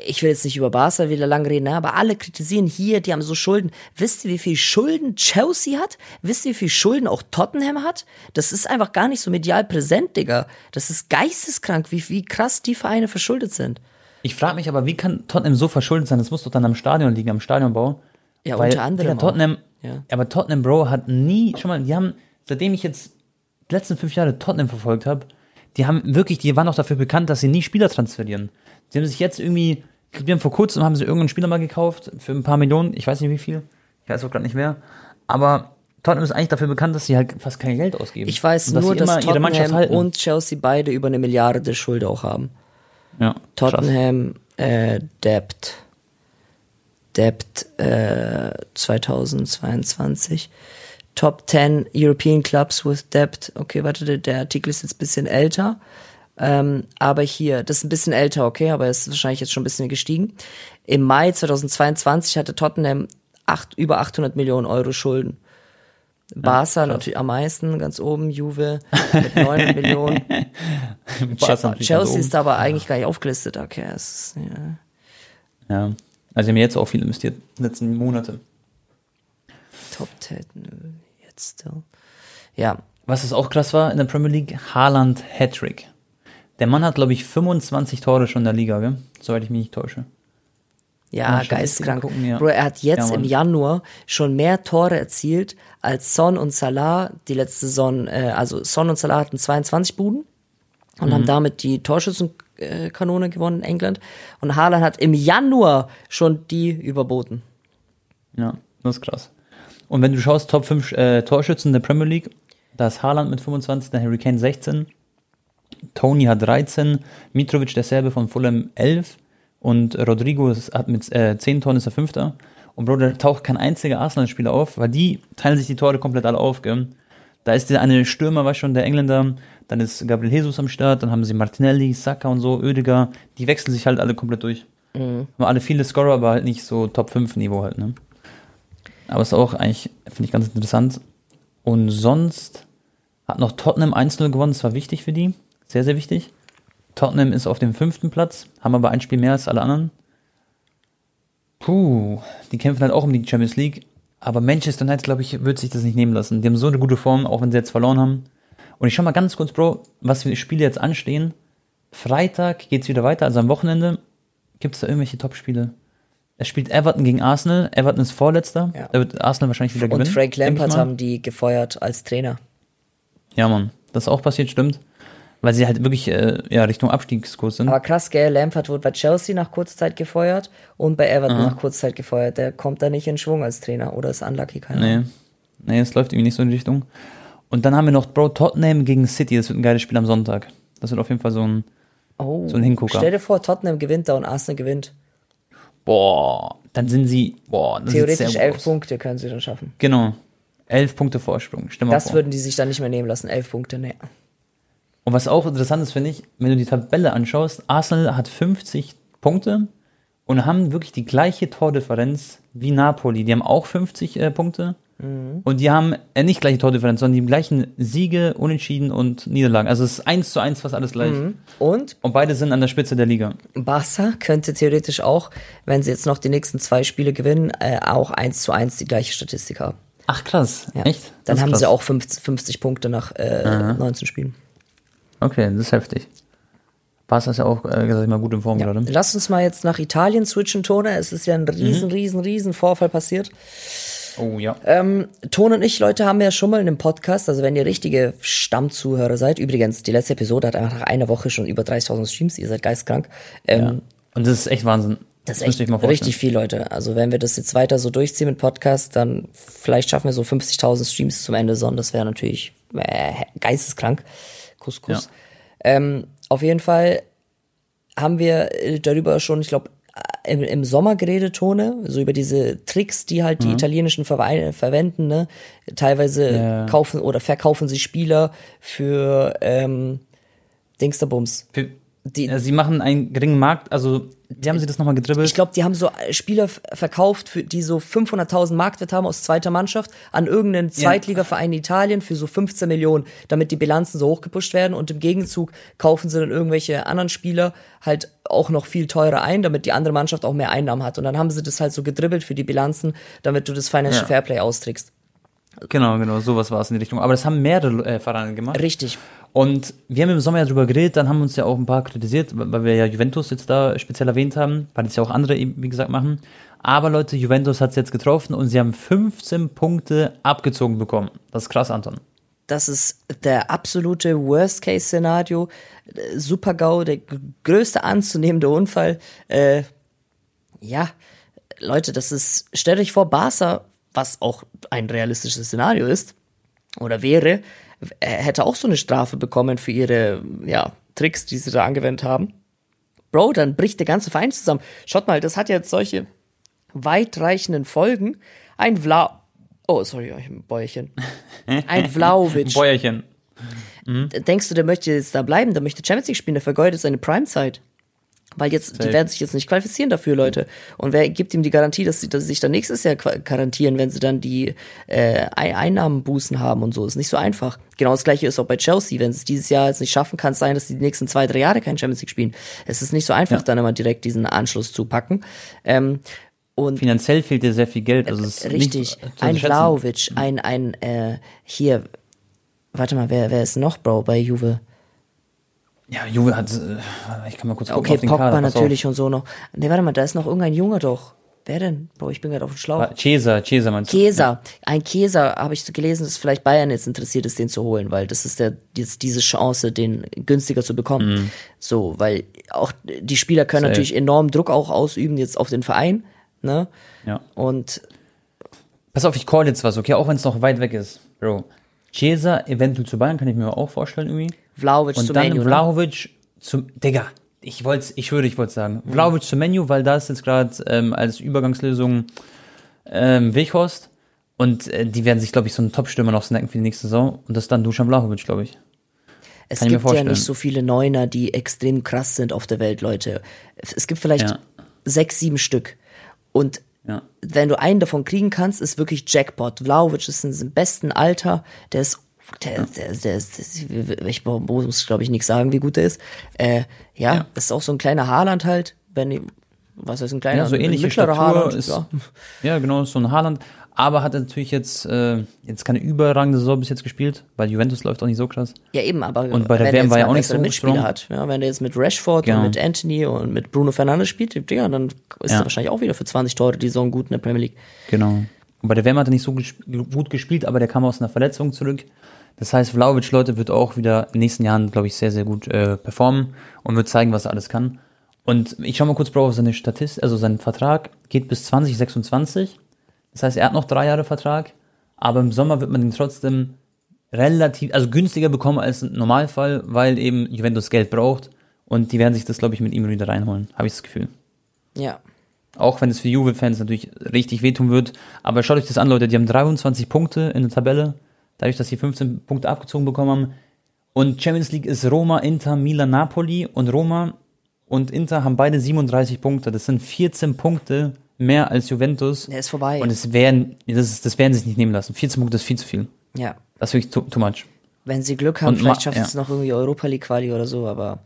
ich will jetzt nicht über Barca wieder lang reden, ne? aber alle kritisieren hier, die haben so Schulden. Wisst ihr, wie viel Schulden Chelsea hat? Wisst ihr, wie viel Schulden auch Tottenham hat? Das ist einfach gar nicht so medial präsent, Digga. Das ist geisteskrank, wie, wie krass die Vereine verschuldet sind. Ich frage mich aber, wie kann Tottenham so verschuldet sein? Das muss doch dann am Stadion liegen, am Stadionbau. Ja, Weil, unter anderem. Ja, Tottenham, ja. aber Tottenham, Bro, hat nie, schon mal, die haben, seitdem ich jetzt die letzten fünf Jahre Tottenham verfolgt habe, die haben wirklich, die waren auch dafür bekannt, dass sie nie Spieler transferieren. Sie haben sich jetzt irgendwie, die haben vor kurzem haben sie irgendeinen Spieler mal gekauft für ein paar Millionen, ich weiß nicht wie viel, ich weiß auch gerade nicht mehr, aber Tottenham ist eigentlich dafür bekannt, dass sie halt fast kein Geld ausgeben. Ich weiß nur, dass, dass Tottenham und Chelsea beide über eine Milliarde Schuld auch haben. Ja, Tottenham äh, Debt. Debt äh, 2022. Top 10 European Clubs with Debt. Okay, warte, der, Artikel ist jetzt ein bisschen älter. Ähm, aber hier, das ist ein bisschen älter, okay, aber es ist wahrscheinlich jetzt schon ein bisschen gestiegen. Im Mai 2022 hatte Tottenham acht, über 800 Millionen Euro Schulden. Barca ja, natürlich am meisten, ganz oben, Juve mit 9 Millionen. Chelsea ist aber eigentlich gar nicht aufgelistet, okay. Ist, ja. ja. Also, wir haben jetzt auch viel investiert, in den letzten Monate. Top 10, jetzt still. Ja. Was es auch krass war in der Premier League, Haaland Hattrick. Der Mann hat, glaube ich, 25 Tore schon in der Liga, gell? soweit ich mich nicht täusche. Ja, geistkrank. Gucken, ja. Bro, er hat jetzt ja, im Januar schon mehr Tore erzielt als Son und Salah die letzte Saison. Äh, also Son und Salah hatten 22 Buden und mhm. haben damit die Torschützen Torschützenkanone gewonnen in England. Und Haaland hat im Januar schon die überboten. Ja, das ist krass. Und wenn du schaust, Top 5 äh, Torschützen der Premier League, da ist Haaland mit 25, der Harry Kane 16, Tony hat 13, Mitrovic der Serbe von Fulham 11 und Rodrigo hat mit äh, 10 Toren ist er Fünfter. Und Bro, da taucht kein einziger Arsenal-Spieler auf, weil die teilen sich die Tore komplett alle auf, gell? Da ist der eine Stürmer, war schon der Engländer, dann ist Gabriel Jesus am Start, dann haben sie Martinelli, Saka und so, Oediger, die wechseln sich halt alle komplett durch. Mhm. Haben alle viele Scorer, aber halt nicht so Top 5 Niveau halt, ne? Aber ist auch eigentlich, finde ich ganz interessant. Und sonst hat noch Tottenham 1-0 gewonnen, das war wichtig für die. Sehr, sehr wichtig. Tottenham ist auf dem fünften Platz, haben aber ein Spiel mehr als alle anderen. Puh, die kämpfen halt auch um die Champions League. Aber Manchester United, glaube ich, wird sich das nicht nehmen lassen. Die haben so eine gute Form, auch wenn sie jetzt verloren haben. Und ich schau mal ganz kurz, Bro, was für Spiele jetzt anstehen. Freitag geht's wieder weiter, also am Wochenende. Gibt es da irgendwelche Top-Spiele? Es spielt Everton gegen Arsenal. Everton ist Vorletzter. Ja. Da wird Arsenal wahrscheinlich wieder gewinnen. Und Frank Lampard haben die gefeuert als Trainer. Ja, Mann. Das ist auch passiert, stimmt. Weil sie halt wirklich äh, ja, Richtung Abstiegskurs sind. Aber krass, gell, Lampard wurde bei Chelsea nach kurzer Zeit gefeuert und bei Everton Aha. nach kurzer Zeit gefeuert. Der kommt da nicht in Schwung als Trainer oder ist unlucky, keine Ahnung. Nee. nee, es läuft irgendwie nicht so in die Richtung. Und dann haben wir noch, Bro, Tottenham gegen City. Das wird ein geiles Spiel am Sonntag. Das wird auf jeden Fall so ein, oh, so ein Hingucker. Stell dir vor, Tottenham gewinnt da und Arsenal gewinnt. Boah, dann sind sie, boah, Theoretisch elf Punkte können sie dann schaffen. Genau. Elf Punkte Vorsprung. Stimme das würden die sich dann nicht mehr nehmen lassen. Elf Punkte, ne. Und was auch interessant ist, finde ich, wenn du die Tabelle anschaust, Arsenal hat 50 Punkte und haben wirklich die gleiche Tordifferenz wie Napoli. Die haben auch 50 äh, Punkte. Mhm. Und die haben äh, nicht gleiche Tordifferenz, sondern die gleichen Siege, Unentschieden und Niederlagen. Also es ist eins zu eins fast alles gleich. Mhm. Und? Und beide sind an der Spitze der Liga. Barca könnte theoretisch auch, wenn sie jetzt noch die nächsten zwei Spiele gewinnen, äh, auch eins zu eins die gleiche Statistik haben. Ach krass, ja. echt? Dann haben krass. sie auch 50, 50 Punkte nach äh, 19 Spielen. Okay, das ist heftig. Barca ist ja auch, äh, sag ich mal, gut in Form ja. gerade. Lass uns mal jetzt nach Italien switchen, Tone. Es ist ja ein riesen, mhm. riesen, riesen Vorfall passiert. Oh ja. Ähm, Ton und ich, Leute, haben ja schon mal in einem Podcast, also wenn ihr richtige Stammzuhörer seid, übrigens, die letzte Episode hat einfach nach einer Woche schon über 30.000 Streams, ihr seid geistkrank. Ähm, ja. Und das ist echt Wahnsinn. Das, das ist echt richtig viel, Leute. Also wenn wir das jetzt weiter so durchziehen mit Podcast, dann vielleicht schaffen wir so 50.000 Streams zum Ende, sondern das wäre natürlich äh, geisteskrank. Couscous. Ja. Ähm, auf jeden Fall haben wir äh, darüber schon, ich glaube, äh, im, im Sommer geredet, Tone, so über diese Tricks, die halt die mhm. italienischen Vereine verwenden, ne? Teilweise ja. kaufen oder verkaufen sie Spieler für ähm, Dingsterbums. Für, die, sie machen einen geringen Markt, also wie haben sie das nochmal gedribbelt? Ich glaube, die haben so Spieler verkauft, für, die so 500.000 Marktwert haben aus zweiter Mannschaft an irgendeinen Zweitligaverein in Italien für so 15 Millionen, damit die Bilanzen so hochgepusht werden und im Gegenzug kaufen sie dann irgendwelche anderen Spieler halt auch noch viel teurer ein, damit die andere Mannschaft auch mehr Einnahmen hat. Und dann haben sie das halt so gedribbelt für die Bilanzen, damit du das Financial ja. Fairplay austrickst. Genau, genau, sowas war es in die Richtung. Aber das haben mehrere äh, Vereine gemacht. Richtig. Und wir haben im Sommer ja drüber geredet, dann haben uns ja auch ein paar kritisiert, weil wir ja Juventus jetzt da speziell erwähnt haben, weil es ja auch andere eben, wie gesagt, machen. Aber Leute, Juventus hat es jetzt getroffen und sie haben 15 Punkte abgezogen bekommen. Das ist krass, Anton. Das ist der absolute Worst-Case-Szenario. Super-GAU, der größte anzunehmende Unfall. Äh, ja, Leute, das ist, stellt euch vor, Barca, was auch ein realistisches Szenario ist, oder wäre, hätte auch so eine Strafe bekommen für ihre ja, Tricks, die sie da angewendet haben. Bro, dann bricht der ganze Verein zusammen. Schaut mal, das hat jetzt solche weitreichenden Folgen. Ein Vla... Oh, sorry, ein Bäuerchen. Ein Vlaovic. Bäuerchen. Mhm. Denkst du, der möchte jetzt da bleiben? Der möchte Champions League spielen, der vergeudet seine Primezeit. Weil jetzt, Safe. die werden sich jetzt nicht qualifizieren dafür, Leute. Und wer gibt ihm die Garantie, dass sie, dass sie sich dann nächstes Jahr garantieren, wenn sie dann die äh, Einnahmenbußen haben und so? Ist nicht so einfach. Genau das gleiche ist auch bei Chelsea. Wenn sie es dieses Jahr jetzt nicht schaffen, kann es sein, dass sie die nächsten zwei, drei Jahre kein Champions League spielen. Es ist nicht so einfach, ja. dann immer direkt diesen Anschluss zu packen. Ähm, und Finanziell fehlt dir sehr viel Geld. Also es richtig. ein Vlaovic, ein, ein, äh, hier, warte mal, wer, wer ist noch, Bro, bei Juve? Ja, Juve hat, äh, ich kann mal kurz gucken Okay, Pogba Kader, natürlich und so noch. Ne, warte mal, da ist noch irgendein Junge doch. Wer denn? Bro, ich bin gerade auf dem Schlauch. Cesar, Cesar meinst du? Cesar. Ein Cesar habe ich gelesen, dass vielleicht Bayern jetzt interessiert ist, den zu holen, weil das ist der, jetzt diese Chance, den günstiger zu bekommen. Mhm. So, weil auch die Spieler können Safe. natürlich enorm Druck auch ausüben jetzt auf den Verein, ne? Ja. Und Pass auf, ich call jetzt was, okay? Auch wenn es noch weit weg ist, Bro. Cesar eventuell zu Bayern, kann ich mir auch vorstellen irgendwie. Vlaovic Und zu dann Menu, Vlaovic zum, Digga, ich wollte, ich würde, ich wollte sagen, mhm. Vlaovic zum Menu, weil da ist jetzt gerade ähm, als Übergangslösung ähm, Weghorst und äh, die werden sich, glaube ich, so einen Top-Stürmer noch snacken für die nächste Saison und das ist dann Dusan Vlahovic, glaube ich. Es Kann gibt ja nicht so viele Neuner, die extrem krass sind auf der Welt, Leute. Es gibt vielleicht ja. sechs, sieben Stück. Und ja. wenn du einen davon kriegen kannst, ist wirklich Jackpot. Vlaovic ist in seinem besten Alter, der ist der, der, der, der, ich muss, glaube ich, nichts sagen, wie gut der ist. Äh, ja, ja, ist auch so ein kleiner Haarland halt, wenn was ist ein kleiner, ja, so ähnliche Statur Haaland, ist, ja. ja. genau, so ein Haarland, aber hat natürlich jetzt äh, jetzt keine überragende Saison bis jetzt gespielt, weil Juventus läuft auch nicht so krass. Ja eben, aber und bei der WM war ja auch nicht so Mitspieler hat, ja, wenn der jetzt mit Rashford genau. und mit Anthony und mit Bruno Fernandes spielt, Digga, dann ist ja. er wahrscheinlich auch wieder für 20 Tore die Saison gut in der Premier League. Genau. Und bei der WM hat er nicht so gut gespielt, aber der kam aus einer Verletzung zurück. Das heißt, Vlaovic, Leute, wird auch wieder in den nächsten Jahren, glaube ich, sehr, sehr gut äh, performen und wird zeigen, was er alles kann. Und ich schaue mal kurz, Bro, auf seine Statistik, also sein Vertrag geht bis 2026. Das heißt, er hat noch drei Jahre Vertrag, aber im Sommer wird man ihn trotzdem relativ, also günstiger bekommen als im Normalfall, weil eben Juventus Geld braucht und die werden sich das, glaube ich, mit ihm wieder reinholen, habe ich das Gefühl. Ja. Auch wenn es für Juve-Fans natürlich richtig wehtun wird. Aber schaut euch das an, Leute, die haben 23 Punkte in der Tabelle dadurch, dass sie 15 Punkte abgezogen bekommen haben. Und Champions League ist Roma, Inter, Milan, Napoli und Roma und Inter haben beide 37 Punkte. Das sind 14 Punkte mehr als Juventus. Der ist vorbei. Und es werden, das, das werden sie sich nicht nehmen lassen. 14 Punkte ist viel zu viel. Ja. Das ist wirklich too, too much. Wenn sie Glück haben, und vielleicht schaffen ja. es noch irgendwie Europa League Quali oder so, aber.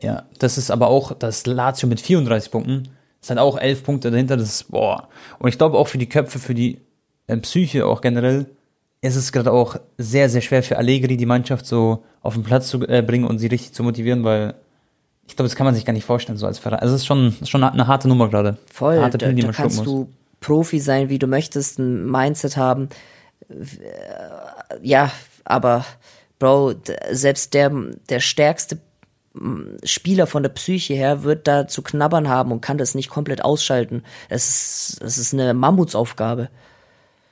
Ja, das ist aber auch das Lazio mit 34 Punkten. Das sind auch 11 Punkte dahinter. Das ist, boah. Und ich glaube auch für die Köpfe, für die äh, Psyche auch generell, es ist gerade auch sehr, sehr schwer für Allegri, die Mannschaft so auf den Platz zu äh, bringen und sie richtig zu motivieren, weil ich glaube, das kann man sich gar nicht vorstellen, so als Verein. Also es ist schon, schon eine harte Nummer gerade. Voll, harte Pille, da, da kannst du Profi sein, wie du möchtest, ein Mindset haben. Ja, aber Bro, selbst der, der stärkste Spieler von der Psyche her wird da zu knabbern haben und kann das nicht komplett ausschalten. Es ist, es ist eine Mammutsaufgabe.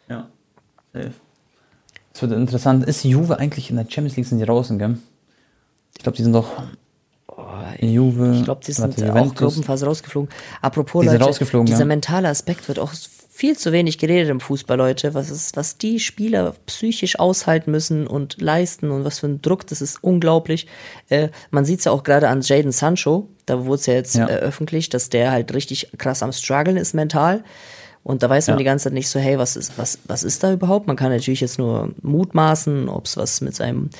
Ja, safe. Es wird interessant. Ist Juve eigentlich in der Champions League sind die draußen, gell? Ich glaube, die sind doch oh, Juve. Ich glaube, die sind warte, auch Gruppenphase rausgeflogen. Apropos, die Leute, dieser ja. mentale Aspekt wird auch viel zu wenig geredet im Fußball, Leute. Was ist, was die Spieler psychisch aushalten müssen und leisten und was für ein Druck, das ist unglaublich. Äh, man sieht es ja auch gerade an Jaden Sancho, da wurde es ja jetzt ja. Äh, öffentlich, dass der halt richtig krass am struggeln ist mental. Und da weiß man ja. die ganze Zeit nicht so, hey, was ist, was, was ist da überhaupt? Man kann natürlich jetzt nur mutmaßen, ob es was mit seinem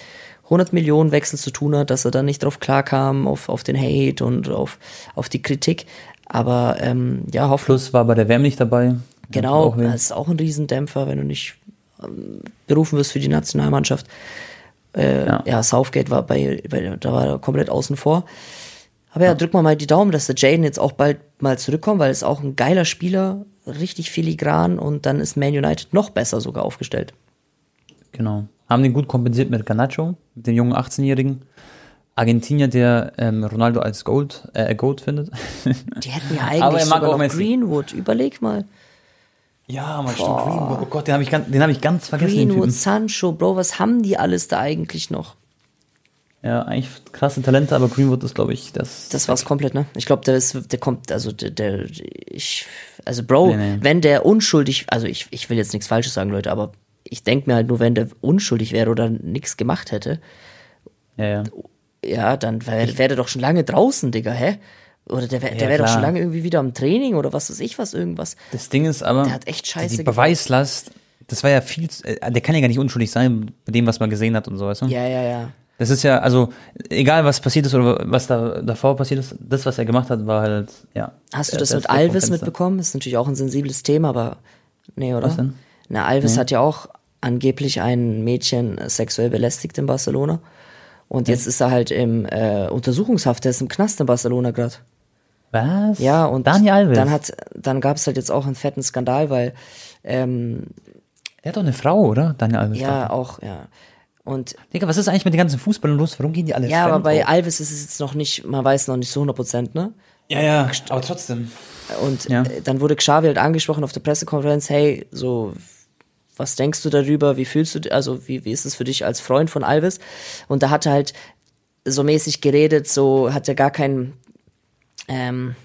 100 Millionen Wechsel zu tun hat, dass er dann nicht drauf klarkam, auf, auf den Hate und auf, auf die Kritik. Aber ähm, ja, hoffentlich. Plus war bei der WM nicht dabei. Genau, das ist auch ein Riesendämpfer, wenn du nicht ähm, berufen wirst für die Nationalmannschaft. Äh, ja. ja. Southgate war bei, bei, da war er komplett außen vor. Aber ja, ja. drück mal mal die Daumen, dass der Jaden jetzt auch bald mal zurückkommt, weil er ist auch ein geiler Spieler, richtig filigran und dann ist Man United noch besser sogar aufgestellt. Genau. Haben den gut kompensiert mit Garnacho, mit dem jungen 18-Jährigen. Argentinier, der ähm, Ronaldo als Gold, äh, Gold findet. Die hätten ja eigentlich sogar noch Greenwood. Überleg mal. Ja, man stimmt, Greenwood. Oh Gott, den habe ich, hab ich ganz vergessen. Greenwood, Sancho, Bro, was haben die alles da eigentlich noch? Ja, eigentlich krasse Talente, aber Greenwood ist, glaube ich, das. Das war's komplett, ne? Ich glaube, der ist, der kommt, also der, der ich, also Bro, nee, nee. wenn der unschuldig, also ich, ich will jetzt nichts Falsches sagen, Leute, aber ich denke mir halt nur, wenn der unschuldig wäre oder nichts gemacht hätte, ja, ja. ja dann wäre wär der doch schon lange draußen, Digga, hä? Oder der, wär, ja, der wäre doch schon lange irgendwie wieder am Training oder was weiß ich was, irgendwas. Das Ding ist aber, der hat echt scheiße die Beweislast, das war ja viel, äh, der kann ja gar nicht unschuldig sein, bei dem, was man gesehen hat und so, weißt du? Ja, ja, ja. Das ist ja, also, egal was passiert ist oder was da davor passiert ist, das, was er gemacht hat, war halt, ja. Hast du das mit Alves mitbekommen? Ist natürlich auch ein sensibles Thema, aber, nee, oder? Was denn? Na, Alves nee. hat ja auch angeblich ein Mädchen sexuell belästigt in Barcelona. Und jetzt ist er halt im äh, Untersuchungshaft, der ist im Knast in Barcelona gerade. Was? Ja, und Daniel Alves. dann hat dann gab es halt jetzt auch einen fetten Skandal, weil ähm, er hat doch eine Frau, oder? Daniel Alves. Ja, auch, ja. Und Digga, was ist eigentlich mit den ganzen Fußballern los? Warum gehen die alle Ja, aber bei auf? Alves ist es jetzt noch nicht, man weiß noch nicht so 100 Prozent, ne? Ja, ja, aber trotzdem. Und ja. Äh, dann wurde Xavi halt angesprochen auf der Pressekonferenz, hey, so, was denkst du darüber? Wie fühlst du, also wie, wie ist es für dich als Freund von Alves? Und da hat er halt so mäßig geredet, so hat er gar keinen, ähm,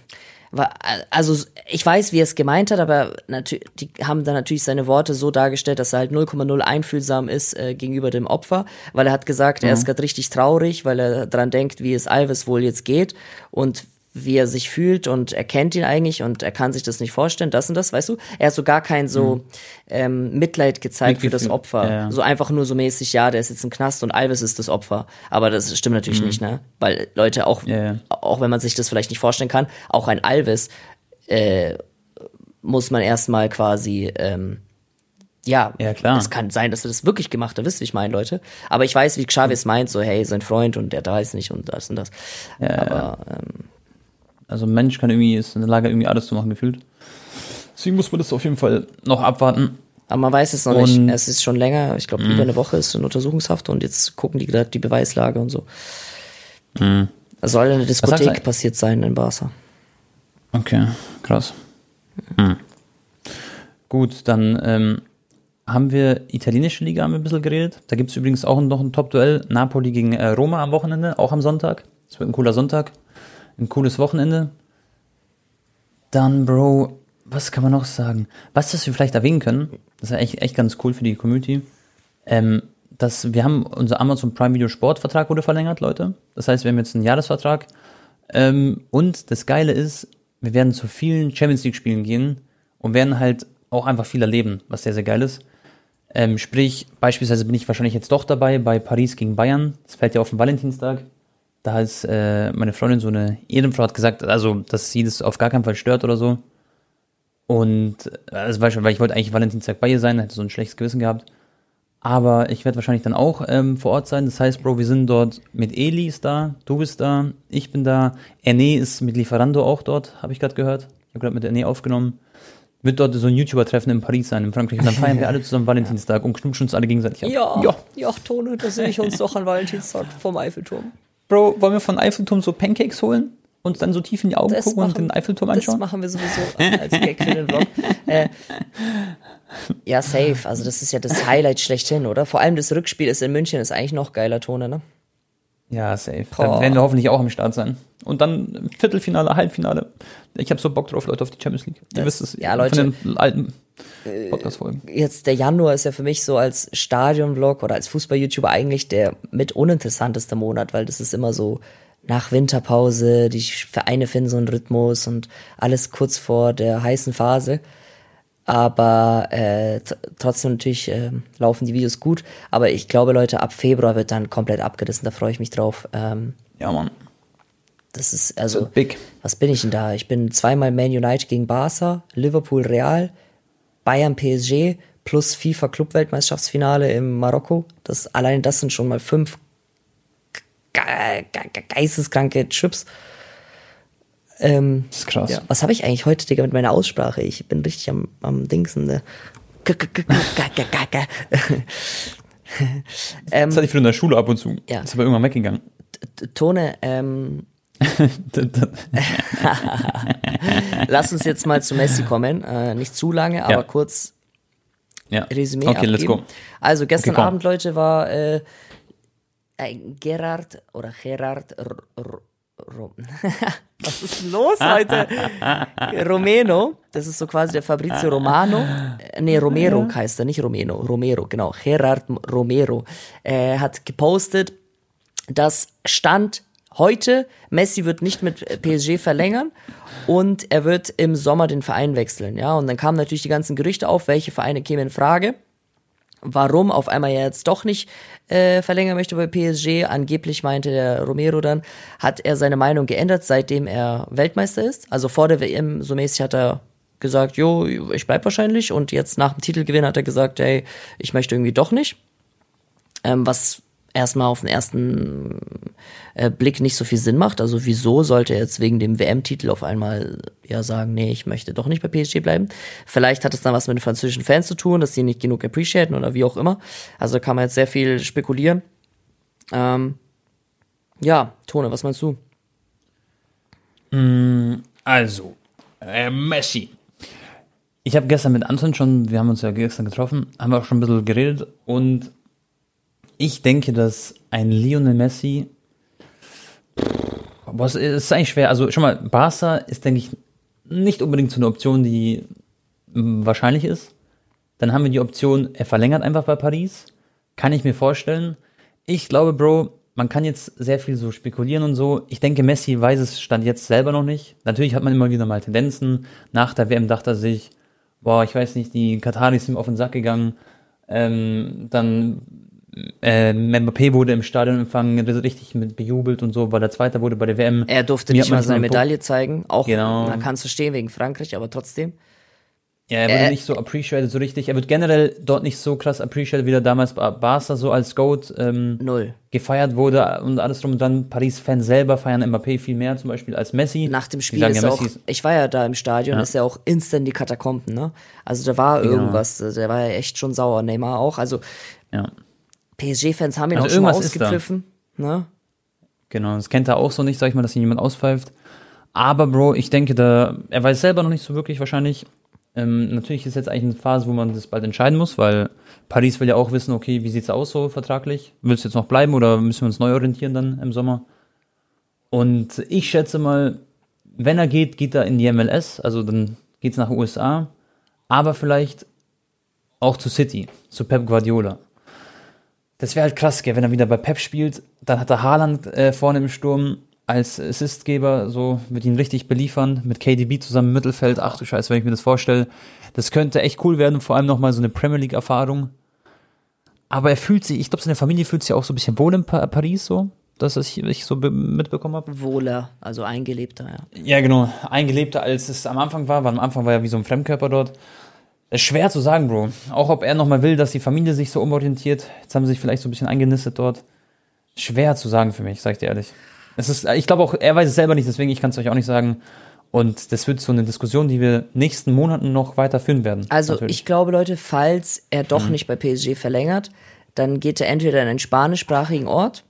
also ich weiß, wie er es gemeint hat, aber die haben dann natürlich seine Worte so dargestellt, dass er halt 0,0 einfühlsam ist äh, gegenüber dem Opfer, weil er hat gesagt, mhm. er ist gerade richtig traurig, weil er dran denkt, wie es Alves wohl jetzt geht und wie er sich fühlt und er kennt ihn eigentlich und er kann sich das nicht vorstellen, das und das, weißt du? Er hat so gar kein so mhm. ähm, Mitleid gezeigt für das Opfer. Ja. So einfach nur so mäßig, ja, der ist jetzt im Knast und Alves ist das Opfer. Aber das stimmt natürlich mhm. nicht, ne? Weil Leute auch, ja, auch wenn man sich das vielleicht nicht vorstellen kann, auch ein Alves äh, muss man erstmal quasi ähm, ja, ja, klar. es kann sein, dass er das wirklich gemacht hat, wisst ihr, wie ich meine, Leute. Aber ich weiß, wie Xavi es meint, so, hey, sein Freund und der da ist nicht und das und das. Ja, Aber ähm, also ein Mensch kann irgendwie, ist in der Lage, irgendwie alles zu machen, gefühlt. Deswegen muss man das auf jeden Fall noch abwarten. Aber man weiß es noch und, nicht. Es ist schon länger, ich glaube, über eine Woche ist in Untersuchungshaft und jetzt gucken die gerade die Beweislage und so. Mhm. Da soll eine Diskothek passiert sein in Barca. Okay, krass. Mhm. Gut, dann ähm, haben wir italienische Liga haben wir ein bisschen geredet. Da gibt es übrigens auch noch ein Top-Duell. Napoli gegen äh, Roma am Wochenende, auch am Sonntag. Das wird ein cooler Sonntag ein cooles Wochenende. Dann, Bro, was kann man noch sagen? Was, das wir vielleicht erwähnen können, das ist echt, echt ganz cool für die Community. Ähm, dass wir haben, unser Amazon Prime Video Sport Vertrag wurde verlängert, Leute. Das heißt, wir haben jetzt einen Jahresvertrag. Ähm, und das Geile ist, wir werden zu vielen Champions League Spielen gehen und werden halt auch einfach viel erleben, was sehr, sehr geil ist. Ähm, sprich, beispielsweise bin ich wahrscheinlich jetzt doch dabei bei Paris gegen Bayern. Das fällt ja auf den Valentinstag da ist äh, meine Freundin so eine Ehrenfrau hat gesagt, also dass sie das auf gar keinen Fall stört oder so. Und also weil, weil ich wollte eigentlich Valentinstag bei ihr sein, hätte so ein schlechtes Gewissen gehabt. Aber ich werde wahrscheinlich dann auch ähm, vor Ort sein. Das heißt, Bro, wir sind dort mit Eli ist da, du bist da, ich bin da. Erne ist mit Lieferando auch dort, habe ich gerade gehört. Ich habe gerade mit Erne aufgenommen. Wird dort so ein YouTuber-Treffen in Paris sein, in Frankreich. Und dann feiern wir alle zusammen Valentinstag und knutschen uns alle gegenseitig ab. Ja, ja, ja Tone, da sehe ich uns doch an Valentinstag vom Eiffelturm. Bro, wollen wir von Eiffelturm so Pancakes holen? Und dann so tief in die Augen das gucken machen, und den Eiffelturm anschauen? Das machen wir sowieso als Gag für den Vlog. Äh, ja, safe. Also das ist ja das Highlight schlechthin, oder? Vor allem das Rückspiel ist in München, ist eigentlich noch geiler Tone, ne? Ja, safe. Boah. Dann werden wir hoffentlich auch am Start sein. Und dann Viertelfinale, Halbfinale. Ich habe so Bock drauf, Leute, auf die Champions League. Ihr wisst es. Ja, Leute. Von den alten Podcast-Folgen. Jetzt der Januar ist ja für mich so als Stadion-Vlog oder als Fußball-YouTuber eigentlich der mit uninteressanteste Monat, weil das ist immer so nach Winterpause, die Vereine finden so einen Rhythmus und alles kurz vor der heißen Phase. Aber äh, trotzdem natürlich äh, laufen die Videos gut. Aber ich glaube, Leute, ab Februar wird dann komplett abgerissen. Da freue ich mich drauf. Ähm, ja, Mann. Das ist also. So big. Was bin ich denn da? Ich bin zweimal Man United gegen Barca, Liverpool Real, Bayern PSG plus FIFA Clubweltmeisterschaftsfinale im Marokko. Das, allein das sind schon mal fünf ge ge geisteskranke Chips. Ähm, das ist krass. Ja. Was habe ich eigentlich heute, Digga, mit meiner Aussprache? Ich bin richtig am, am Dingsen. Ne? ähm, das hatte ich in der Schule ab und zu. Ja. Ist aber irgendwann weggegangen. Tone, ähm, Lass uns jetzt mal zu Messi kommen. Äh, nicht zu lange, aber ja. kurz ja. Resümee Okay, abgeben. let's go. Also gestern okay, Abend, Leute, war äh, Gerard oder Gerard R R Was ist los heute? Romeno, das ist so quasi der Fabrizio Romano. Äh, nee, Romero heißt er, nicht Romeno. Romero, genau. Gerard Romero äh, hat gepostet, dass Stand heute, Messi wird nicht mit PSG verlängern und er wird im Sommer den Verein wechseln, ja. Und dann kamen natürlich die ganzen Gerüchte auf, welche Vereine kämen in Frage. Warum auf einmal jetzt doch nicht äh, verlängern möchte bei PSG. Angeblich meinte der Romero dann, hat er seine Meinung geändert, seitdem er Weltmeister ist. Also vor der WM so mäßig hat er gesagt, jo, ich bleib wahrscheinlich. Und jetzt nach dem Titelgewinn hat er gesagt, hey, ich möchte irgendwie doch nicht. Ähm, was erstmal auf den ersten äh, Blick nicht so viel Sinn macht. Also wieso sollte er jetzt wegen dem WM-Titel auf einmal ja sagen, nee, ich möchte doch nicht bei PSG bleiben. Vielleicht hat es dann was mit den französischen Fans zu tun, dass sie nicht genug appreciaten oder wie auch immer. Also kann man jetzt sehr viel spekulieren. Ähm, ja, Tone, was meinst du? Mm, also, äh, Messi. Ich habe gestern mit Anton schon, wir haben uns ja gestern getroffen, haben wir auch schon ein bisschen geredet und ich denke, dass ein Lionel Messi. Es ist eigentlich schwer. Also schon mal, Barca ist, denke ich, nicht unbedingt so eine Option, die wahrscheinlich ist. Dann haben wir die Option, er verlängert einfach bei Paris. Kann ich mir vorstellen. Ich glaube, Bro, man kann jetzt sehr viel so spekulieren und so. Ich denke, Messi weiß es stand jetzt selber noch nicht. Natürlich hat man immer wieder mal Tendenzen. Nach der WM dachte er sich, boah, ich weiß nicht, die Kataris sind auf den Sack gegangen. Ähm, dann äh, Mbappé wurde im Stadion empfangen, richtig mit bejubelt und so, weil der Zweite wurde bei der WM. Er durfte nicht mal seine Medaille zeigen, auch genau. man kann es verstehen wegen Frankreich, aber trotzdem. Ja, er wurde äh, nicht so appreciated so richtig. Er wird generell dort nicht so krass appreciated, wie er damals bei Barca so als Goat ähm, Null. gefeiert wurde und alles drum und dann. Paris-Fans selber feiern Mbappé viel mehr zum Beispiel als Messi. Nach dem Spiel ist ja, auch, ich war ja da im Stadion, ja. ist ja auch instant die Katakomben, ne? Also da war genau. irgendwas, der war ja echt schon sauer, Neymar auch. Also ja. PSG-Fans haben ihn also auch schon mal ausgepfiffen. Ne? Genau, das kennt er auch so nicht, sag ich mal, dass ihn jemand auspfeift. Aber Bro, ich denke, da, er weiß selber noch nicht so wirklich wahrscheinlich. Ähm, natürlich ist jetzt eigentlich eine Phase, wo man das bald entscheiden muss, weil Paris will ja auch wissen, okay, wie sieht's aus so vertraglich? Willst du jetzt noch bleiben oder müssen wir uns neu orientieren dann im Sommer? Und ich schätze mal, wenn er geht, geht er in die MLS, also dann geht's nach USA, aber vielleicht auch zu City, zu Pep Guardiola. Das wäre halt krass, gell, wenn er wieder bei Pep spielt, dann hat er Haaland äh, vorne im Sturm als Assistgeber, so wird ihn richtig beliefern, mit KDB zusammen im Mittelfeld. Ach du Scheiße, wenn ich mir das vorstelle. Das könnte echt cool werden, vor allem nochmal so eine Premier League-Erfahrung. Aber er fühlt sich, ich glaube, seine Familie fühlt sich auch so ein bisschen wohl in pa Paris, so, dass ich, ich so mitbekommen habe. Wohler, also eingelebter, ja. Ja, genau, eingelebter, als es am Anfang war, weil am Anfang war er wie so ein Fremdkörper dort. Ist schwer zu sagen, Bro. Auch ob er nochmal will, dass die Familie sich so umorientiert. Jetzt haben sie sich vielleicht so ein bisschen eingenistet dort. Schwer zu sagen für mich, sag ich dir ehrlich. Es ist, ich glaube auch, er weiß es selber nicht, deswegen ich kann es euch auch nicht sagen. Und das wird so eine Diskussion, die wir nächsten Monaten noch weiter führen werden. Also natürlich. ich glaube, Leute, falls er doch mhm. nicht bei PSG verlängert, dann geht er entweder in einen spanischsprachigen Ort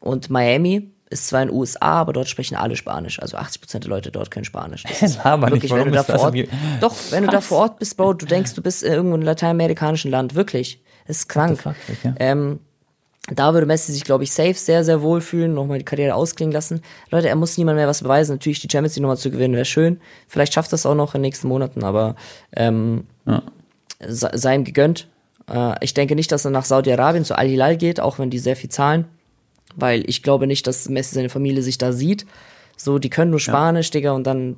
und Miami ist zwar in den USA, aber dort sprechen alle Spanisch. Also 80 Prozent der Leute dort können Spanisch. Das ist aber wirklich, nicht, wenn du da vor Ort, doch, wenn du da vor Ort bist, Bro, du denkst, du bist in irgendeinem lateinamerikanischen Land. Wirklich. Das ist krank. Fuck, okay. ähm, da würde Messi sich, glaube ich, safe sehr, sehr wohl fühlen, nochmal die Karriere ausklingen lassen. Leute, er muss niemand mehr was beweisen. Natürlich die Champions League nochmal zu gewinnen, wäre schön. Vielleicht schafft das auch noch in den nächsten Monaten, aber ähm, ja. sei ihm gegönnt. Äh, ich denke nicht, dass er nach Saudi-Arabien zu Al-Hilal geht, auch wenn die sehr viel zahlen weil ich glaube nicht, dass Messi seine Familie sich da sieht. So, die können nur Spanisch, ja. Digga, und dann,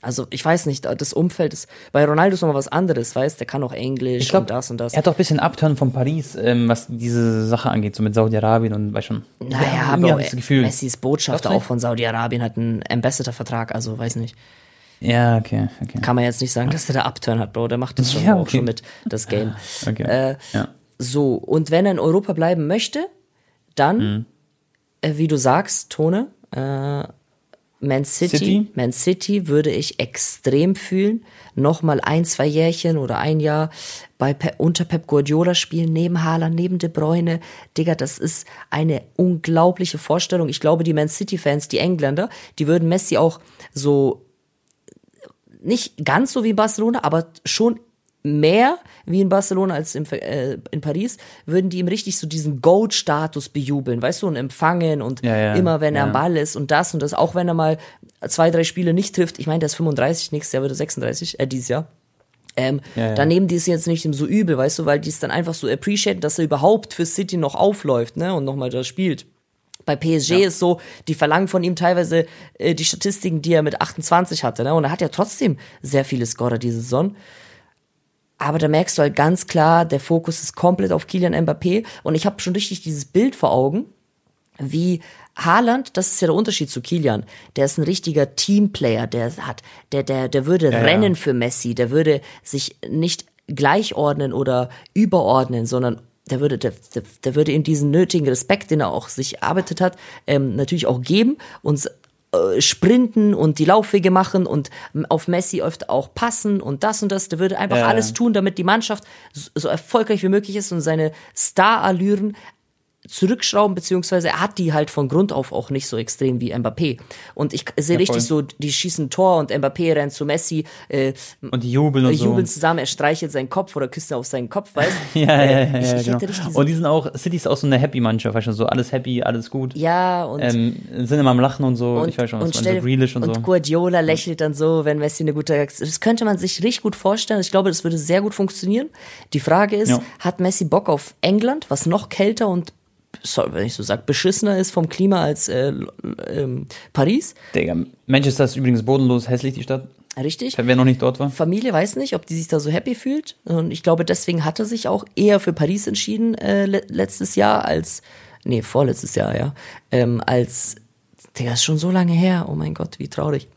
also ich weiß nicht, das Umfeld ist, bei Ronaldo ist nochmal was anderes, weißt, der kann auch Englisch glaub, und das und das. Er hat doch ein bisschen Abturn von Paris, ähm, was diese Sache angeht, so mit Saudi-Arabien und weiß schon. Naja, ja, aber das Gefühl. Messis Botschafter auch von Saudi-Arabien hat einen Ambassador-Vertrag, also weiß nicht. Ja, okay, okay. Kann man jetzt nicht sagen, dass der da Abturn hat, Bro, der macht das schon ja, okay. auch schon mit, das Game. Okay. Äh, ja. So, und wenn er in Europa bleiben möchte, dann, mhm. äh, wie du sagst, Tone, äh, Man City, City, Man City würde ich extrem fühlen. Nochmal ein, zwei Jährchen oder ein Jahr bei Pe unter Pep Guardiola spielen, neben Haaland, neben De Bruyne. Digga, das ist eine unglaubliche Vorstellung. Ich glaube, die Man City-Fans, die Engländer, die würden Messi auch so nicht ganz so wie Barcelona, aber schon mehr wie in Barcelona als in, äh, in Paris, würden die ihm richtig so diesen Goat-Status bejubeln, weißt du, und empfangen und ja, ja, immer wenn er am Ball ist und das und das, auch wenn er mal zwei, drei Spiele nicht trifft, ich meine, der ist 35, nächstes Jahr wird er 36, äh, dieses Jahr. Ähm, ja, ja. Dann nehmen die es jetzt nicht so übel, weißt du, weil die es dann einfach so appreciaten, dass er überhaupt für City noch aufläuft, ne, und nochmal da spielt. Bei PSG ja. ist so, die verlangen von ihm teilweise äh, die Statistiken, die er mit 28 hatte, ne, und er hat ja trotzdem sehr viele Scorer diese Saison. Aber da merkst du halt ganz klar, der Fokus ist komplett auf Kilian Mbappé. Und ich habe schon richtig dieses Bild vor Augen, wie Haaland, das ist ja der Unterschied zu Kilian. Der ist ein richtiger Teamplayer, der hat, der, der, der würde ja, rennen ja. für Messi, der würde sich nicht gleichordnen oder überordnen, sondern der würde, der, der, der würde ihm diesen nötigen Respekt, den er auch sich erarbeitet hat, ähm, natürlich auch geben und äh, sprinten und die Laufwege machen und auf Messi oft auch passen und das und das. Der würde einfach ja, alles tun, damit die Mannschaft so, so erfolgreich wie möglich ist und seine Star-Allüren zurückschrauben, beziehungsweise er hat die halt von Grund auf auch nicht so extrem wie Mbappé. Und ich sehe ja, richtig so, die schießen Tor und Mbappé rennt zu Messi äh, und die jubeln und jubeln so. zusammen, er streichelt seinen Kopf oder küsst auf seinen Kopf, weißt du? ja, ja, ja, äh, ich, ja, genau. Und die sind auch, City ist auch so eine Happy-Mannschaft, weißt du, so alles happy, alles gut. Ja, und ähm, sind immer am Lachen und so, und, ich weiß schon, was und, stell, so Grealish und, und so. Und Guardiola lächelt dann so, wenn Messi eine gute Das könnte man sich richtig gut vorstellen. Ich glaube, das würde sehr gut funktionieren. Die Frage ist, hat Messi Bock auf England, was noch kälter und sorry, wenn ich so sage, beschissener ist vom Klima als äh, ähm, Paris. Digga, Manchester ist übrigens bodenlos hässlich, die Stadt. Richtig. Wer noch nicht dort war. Familie weiß nicht, ob die sich da so happy fühlt. Und ich glaube, deswegen hat er sich auch eher für Paris entschieden äh, le letztes Jahr als, nee, vorletztes Jahr, ja, ähm, als, Digga, ist schon so lange her. Oh mein Gott, wie traurig.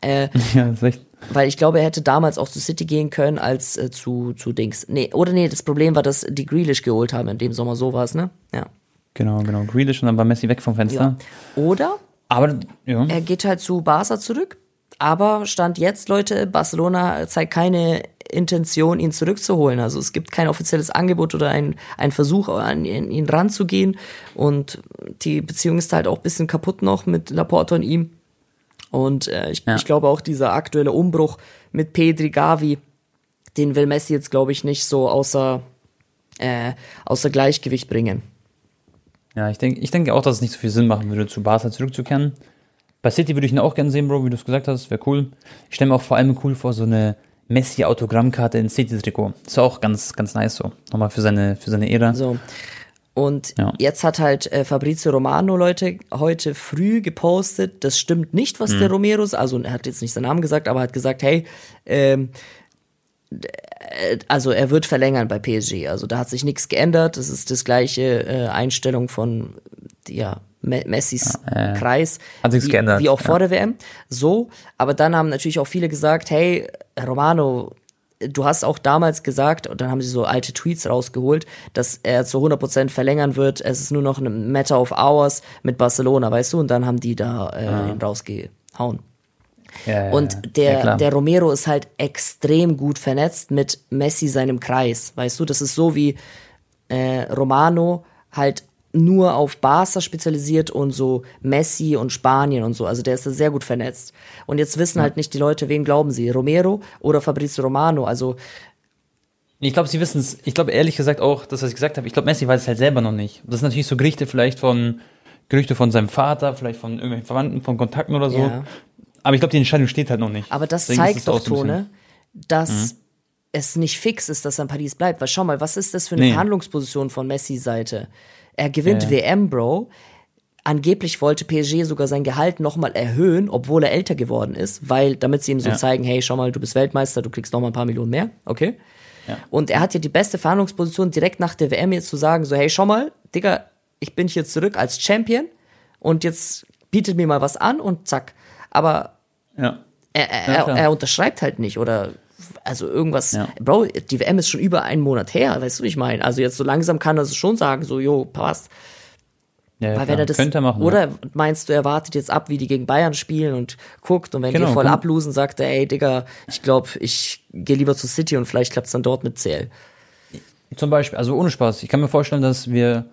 Äh, ja, ist echt. Weil ich glaube, er hätte damals auch zu City gehen können als äh, zu, zu Dings. Nee, oder nee, das Problem war, dass die Grealish geholt haben in dem Sommer, so war es, ne? Ja. Genau, genau. Grealish und dann war Messi weg vom Fenster. Ja. Oder aber, ja. er geht halt zu Barca zurück. Aber Stand jetzt, Leute, Barcelona zeigt keine Intention, ihn zurückzuholen. Also es gibt kein offizielles Angebot oder ein, ein Versuch, an ihn ranzugehen. Und die Beziehung ist halt auch ein bisschen kaputt noch mit Laporte und ihm. Und äh, ich, ja. ich glaube auch dieser aktuelle Umbruch mit Pedri Gavi, den will Messi jetzt, glaube ich, nicht so außer, äh, außer Gleichgewicht bringen. Ja, ich denke ich denke auch, dass es nicht so viel Sinn machen würde, zu Barca zurückzukehren. Bei City würde ich ihn auch gerne sehen, Bro, wie du es gesagt hast, wäre cool. Ich stelle mir auch vor allem cool vor, so eine Messi-Autogrammkarte in City-Trikot. Ist auch ganz, ganz nice so. Nochmal für seine, für seine Ära. So. Und ja. jetzt hat halt äh, Fabrizio Romano, Leute, heute früh gepostet, das stimmt nicht, was mhm. der Romero, also er hat jetzt nicht seinen Namen gesagt, aber hat gesagt, hey, ähm, äh, also er wird verlängern bei PSG. Also da hat sich nichts geändert. Das ist das gleiche äh, Einstellung von ja, Messis ja, äh, Kreis, hat wie, geändert. wie auch vor ja. der WM. So, aber dann haben natürlich auch viele gesagt, hey, Romano, du hast auch damals gesagt, und dann haben sie so alte Tweets rausgeholt, dass er zu 100% verlängern wird. Es ist nur noch ein Matter of Hours mit Barcelona, weißt du? Und dann haben die da äh, ja. rausgehauen. Ja, und der, ja, der Romero ist halt extrem gut vernetzt mit Messi seinem Kreis. Weißt du, das ist so wie äh, Romano halt nur auf Barca spezialisiert und so Messi und Spanien und so. Also der ist da sehr gut vernetzt. Und jetzt wissen halt nicht die Leute, wen glauben sie, Romero oder Fabrizio Romano. Also ich glaube, sie wissen es. Ich glaube ehrlich gesagt auch, das, was ich gesagt habe, ich glaube, Messi weiß es halt selber noch nicht. Das sind natürlich so Gerichte vielleicht von Gerüchte von seinem Vater, vielleicht von irgendwelchen Verwandten, von Kontakten oder so. Ja. Aber ich glaube, die Entscheidung steht halt noch nicht. Aber das Deswegen zeigt doch, Tone, dass mhm. es nicht fix ist, dass er in Paris bleibt. Weil schau mal, was ist das für eine nee. Verhandlungsposition von Messi Seite? Er gewinnt ja. WM, Bro. Angeblich wollte PSG sogar sein Gehalt nochmal erhöhen, obwohl er älter geworden ist, weil, damit sie ihm so ja. zeigen, hey, schau mal, du bist Weltmeister, du kriegst nochmal ein paar Millionen mehr, okay? Ja. Und er hat ja die beste Verhandlungsposition, direkt nach der WM jetzt zu sagen, so, hey, schau mal, Digga, ich bin hier zurück als Champion und jetzt bietet mir mal was an und zack. Aber ja. Er, er, ja, er, unterschreibt halt nicht oder also irgendwas. Ja. Bro, die WM ist schon über einen Monat her, weißt du, wie ich meine? Also jetzt so langsam kann er es schon sagen, so, jo, passt. Ja, Weil wenn er das, Könnte er machen, oder ja. meinst du, er wartet jetzt ab, wie die gegen Bayern spielen und guckt und wenn genau, die voll ablosen, sagt er, ey Digga, ich glaube, ich gehe lieber zu City und vielleicht klappt es dann dort mit CL. Zum Beispiel, also ohne Spaß, ich kann mir vorstellen, dass wir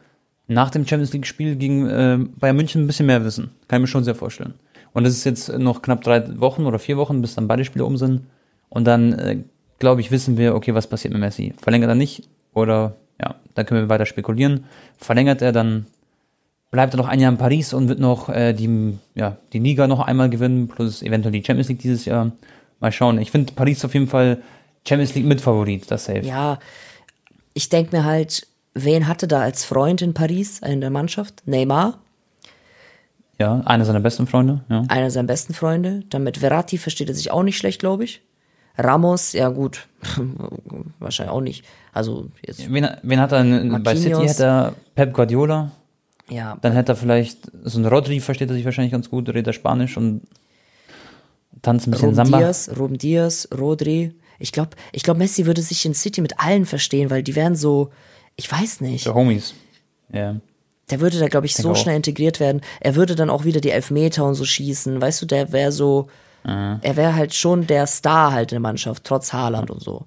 nach dem Champions League Spiel gegen äh, Bayern München ein bisschen mehr wissen. Kann ich mir schon sehr vorstellen. Und es ist jetzt noch knapp drei Wochen oder vier Wochen, bis dann beide Spiele um sind. Und dann, äh, glaube ich, wissen wir, okay, was passiert mit Messi. Verlängert er nicht oder ja, dann können wir weiter spekulieren. Verlängert er, dann bleibt er noch ein Jahr in Paris und wird noch äh, die, ja, die Liga noch einmal gewinnen, plus eventuell die Champions League dieses Jahr. Mal schauen. Ich finde Paris auf jeden Fall Champions League Mitfavorit, das safe. Ja, ich denke mir halt, wen hatte da als Freund in Paris in der Mannschaft? Neymar? Ja, einer seiner besten Freunde. Ja. Einer seiner besten Freunde. Dann mit Verratti versteht er sich auch nicht schlecht, glaube ich. Ramos, ja gut, wahrscheinlich auch nicht. Also jetzt. Wen, wen hat er in, bei City? Hat er Pep Guardiola. Ja. Dann hätte er vielleicht so ein Rodri, versteht er sich wahrscheinlich ganz gut, redet er Spanisch und tanzt ein bisschen Ruben Samba. Diaz, Ruben Diaz, Rodri. Ich glaube, ich glaube, Messi würde sich in City mit allen verstehen, weil die wären so, Ich weiß nicht. Der Homies. Ja. Der würde da, glaube ich, ich so schnell integriert werden. Er würde dann auch wieder die Elfmeter und so schießen. Weißt du, der wäre so. Mhm. Er wäre halt schon der Star halt in der Mannschaft, trotz Haaland und so.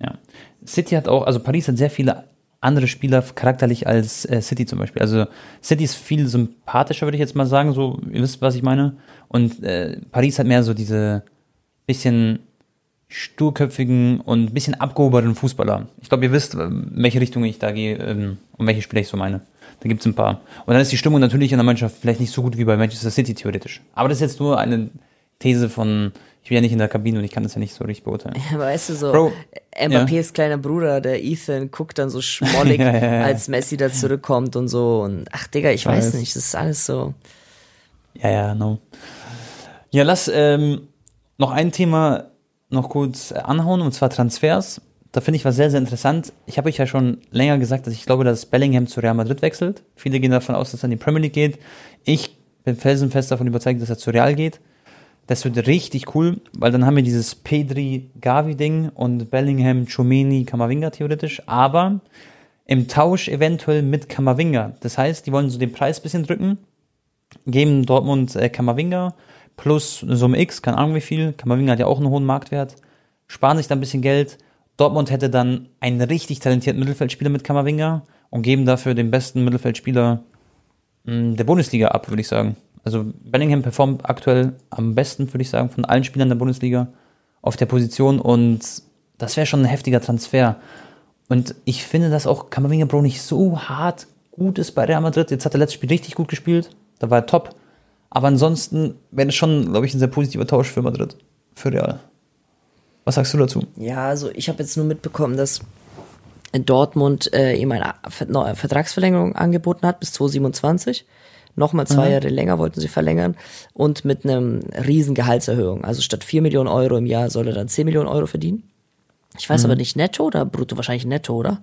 Ja. City hat auch, also Paris hat sehr viele andere Spieler charakterlich als äh, City zum Beispiel. Also City ist viel sympathischer, würde ich jetzt mal sagen, so, ihr wisst, was ich meine. Und äh, Paris hat mehr so diese bisschen sturköpfigen und ein bisschen abgehobenen Fußballer. Ich glaube, ihr wisst, in welche Richtung ich da gehe ähm, und welche Spieler ich so meine. Da gibt es ein paar. Und dann ist die Stimmung natürlich in der Mannschaft vielleicht nicht so gut wie bei Manchester City theoretisch. Aber das ist jetzt nur eine These von, ich bin ja nicht in der Kabine und ich kann das ja nicht so richtig beurteilen. Ja, weißt du so, Bro, Mbappés ja. kleiner Bruder, der Ethan, guckt dann so schmollig, ja, als Messi da zurückkommt und so. Und ach Digga, ich weiß, weiß nicht, das ist alles so. Ja, ja, no. Ja, lass ähm, noch ein Thema noch kurz anhauen, und zwar Transfers. Da finde ich was sehr, sehr interessant. Ich habe euch ja schon länger gesagt, dass ich glaube, dass Bellingham zu Real Madrid wechselt. Viele gehen davon aus, dass er in die Premier League geht. Ich bin felsenfest davon überzeugt, dass er zu Real geht. Das wird richtig cool, weil dann haben wir dieses Pedri-Gavi-Ding und Bellingham, Chomeni, Kamavinga theoretisch, aber im Tausch eventuell mit Kamavinga. Das heißt, die wollen so den Preis bisschen drücken, geben Dortmund äh, Kamavinga plus eine Summe X, keine Ahnung wie viel. Kamavinga hat ja auch einen hohen Marktwert, sparen sich da ein bisschen Geld. Dortmund hätte dann einen richtig talentierten Mittelfeldspieler mit Kamavinga und geben dafür den besten Mittelfeldspieler hm, der Bundesliga ab, würde ich sagen. Also Bellingham performt aktuell am besten, würde ich sagen, von allen Spielern der Bundesliga auf der Position und das wäre schon ein heftiger Transfer. Und ich finde, dass auch Kamavinga Bro nicht so hart gut ist bei Real Madrid. Jetzt hat er letztes Spiel richtig gut gespielt, da war er top. Aber ansonsten wäre das schon, glaube ich, ein sehr positiver Tausch für Madrid, für Real. Was sagst du dazu? Ja, also ich habe jetzt nur mitbekommen, dass Dortmund äh, ihm eine Vertragsverlängerung angeboten hat bis 2027 Nochmal zwei mhm. Jahre länger wollten sie verlängern und mit einem riesen Gehaltserhöhung. Also statt 4 Millionen Euro im Jahr soll er dann 10 Millionen Euro verdienen. Ich weiß mhm. aber nicht netto oder brutto, wahrscheinlich netto, oder?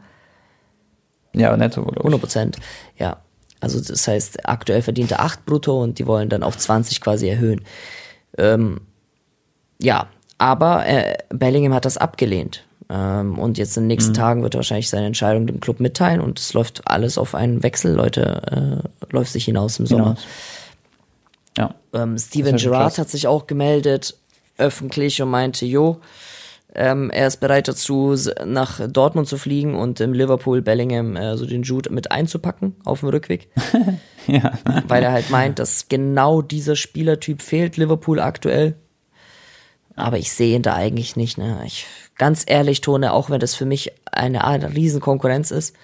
Ja, netto, oder? 100 Prozent, ja. Also das heißt, aktuell verdient er 8 brutto und die wollen dann auf 20 quasi erhöhen. Ähm, ja, aber äh, Bellingham hat das abgelehnt. Ähm, und jetzt in den nächsten mhm. Tagen wird er wahrscheinlich seine Entscheidung dem Club mitteilen und es läuft alles auf einen Wechsel, Leute, äh, läuft sich hinaus im Sommer. Ja. Ähm, Steven Gerrard hat sich auch gemeldet, öffentlich und meinte, jo, ähm, er ist bereit dazu, nach Dortmund zu fliegen und im Liverpool Bellingham äh, so den Jude mit einzupacken auf dem Rückweg. ja. Weil er halt meint, dass genau dieser Spielertyp fehlt Liverpool aktuell. Aber ich sehe ihn da eigentlich nicht. Ne? Ich ganz ehrlich, Tone, auch wenn das für mich eine, eine Riesenkonkurrenz ist,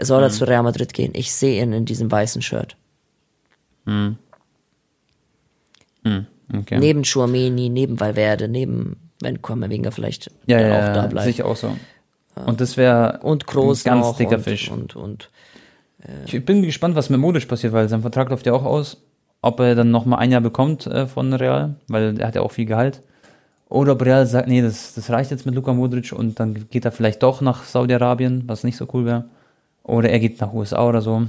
soll mhm. er zu Real Madrid gehen. Ich sehe ihn in diesem weißen Shirt. Mhm. Mhm. Okay. Neben Chouameni, neben Valverde, neben wenn Kamavinga vielleicht ja, ja, auch da bleibt. Sicher auch so. Und das wäre und Groß ein ganz dicker und, Fisch. Und, und, äh, ich bin gespannt, was mit Modisch passiert, weil sein Vertrag läuft ja auch aus. Ob er dann noch mal ein Jahr bekommt äh, von Real, weil er hat ja auch viel Gehalt. Oder ob Real sagt, nee, das, das reicht jetzt mit Luka Modric und dann geht er vielleicht doch nach Saudi-Arabien, was nicht so cool wäre. Oder er geht nach USA oder so.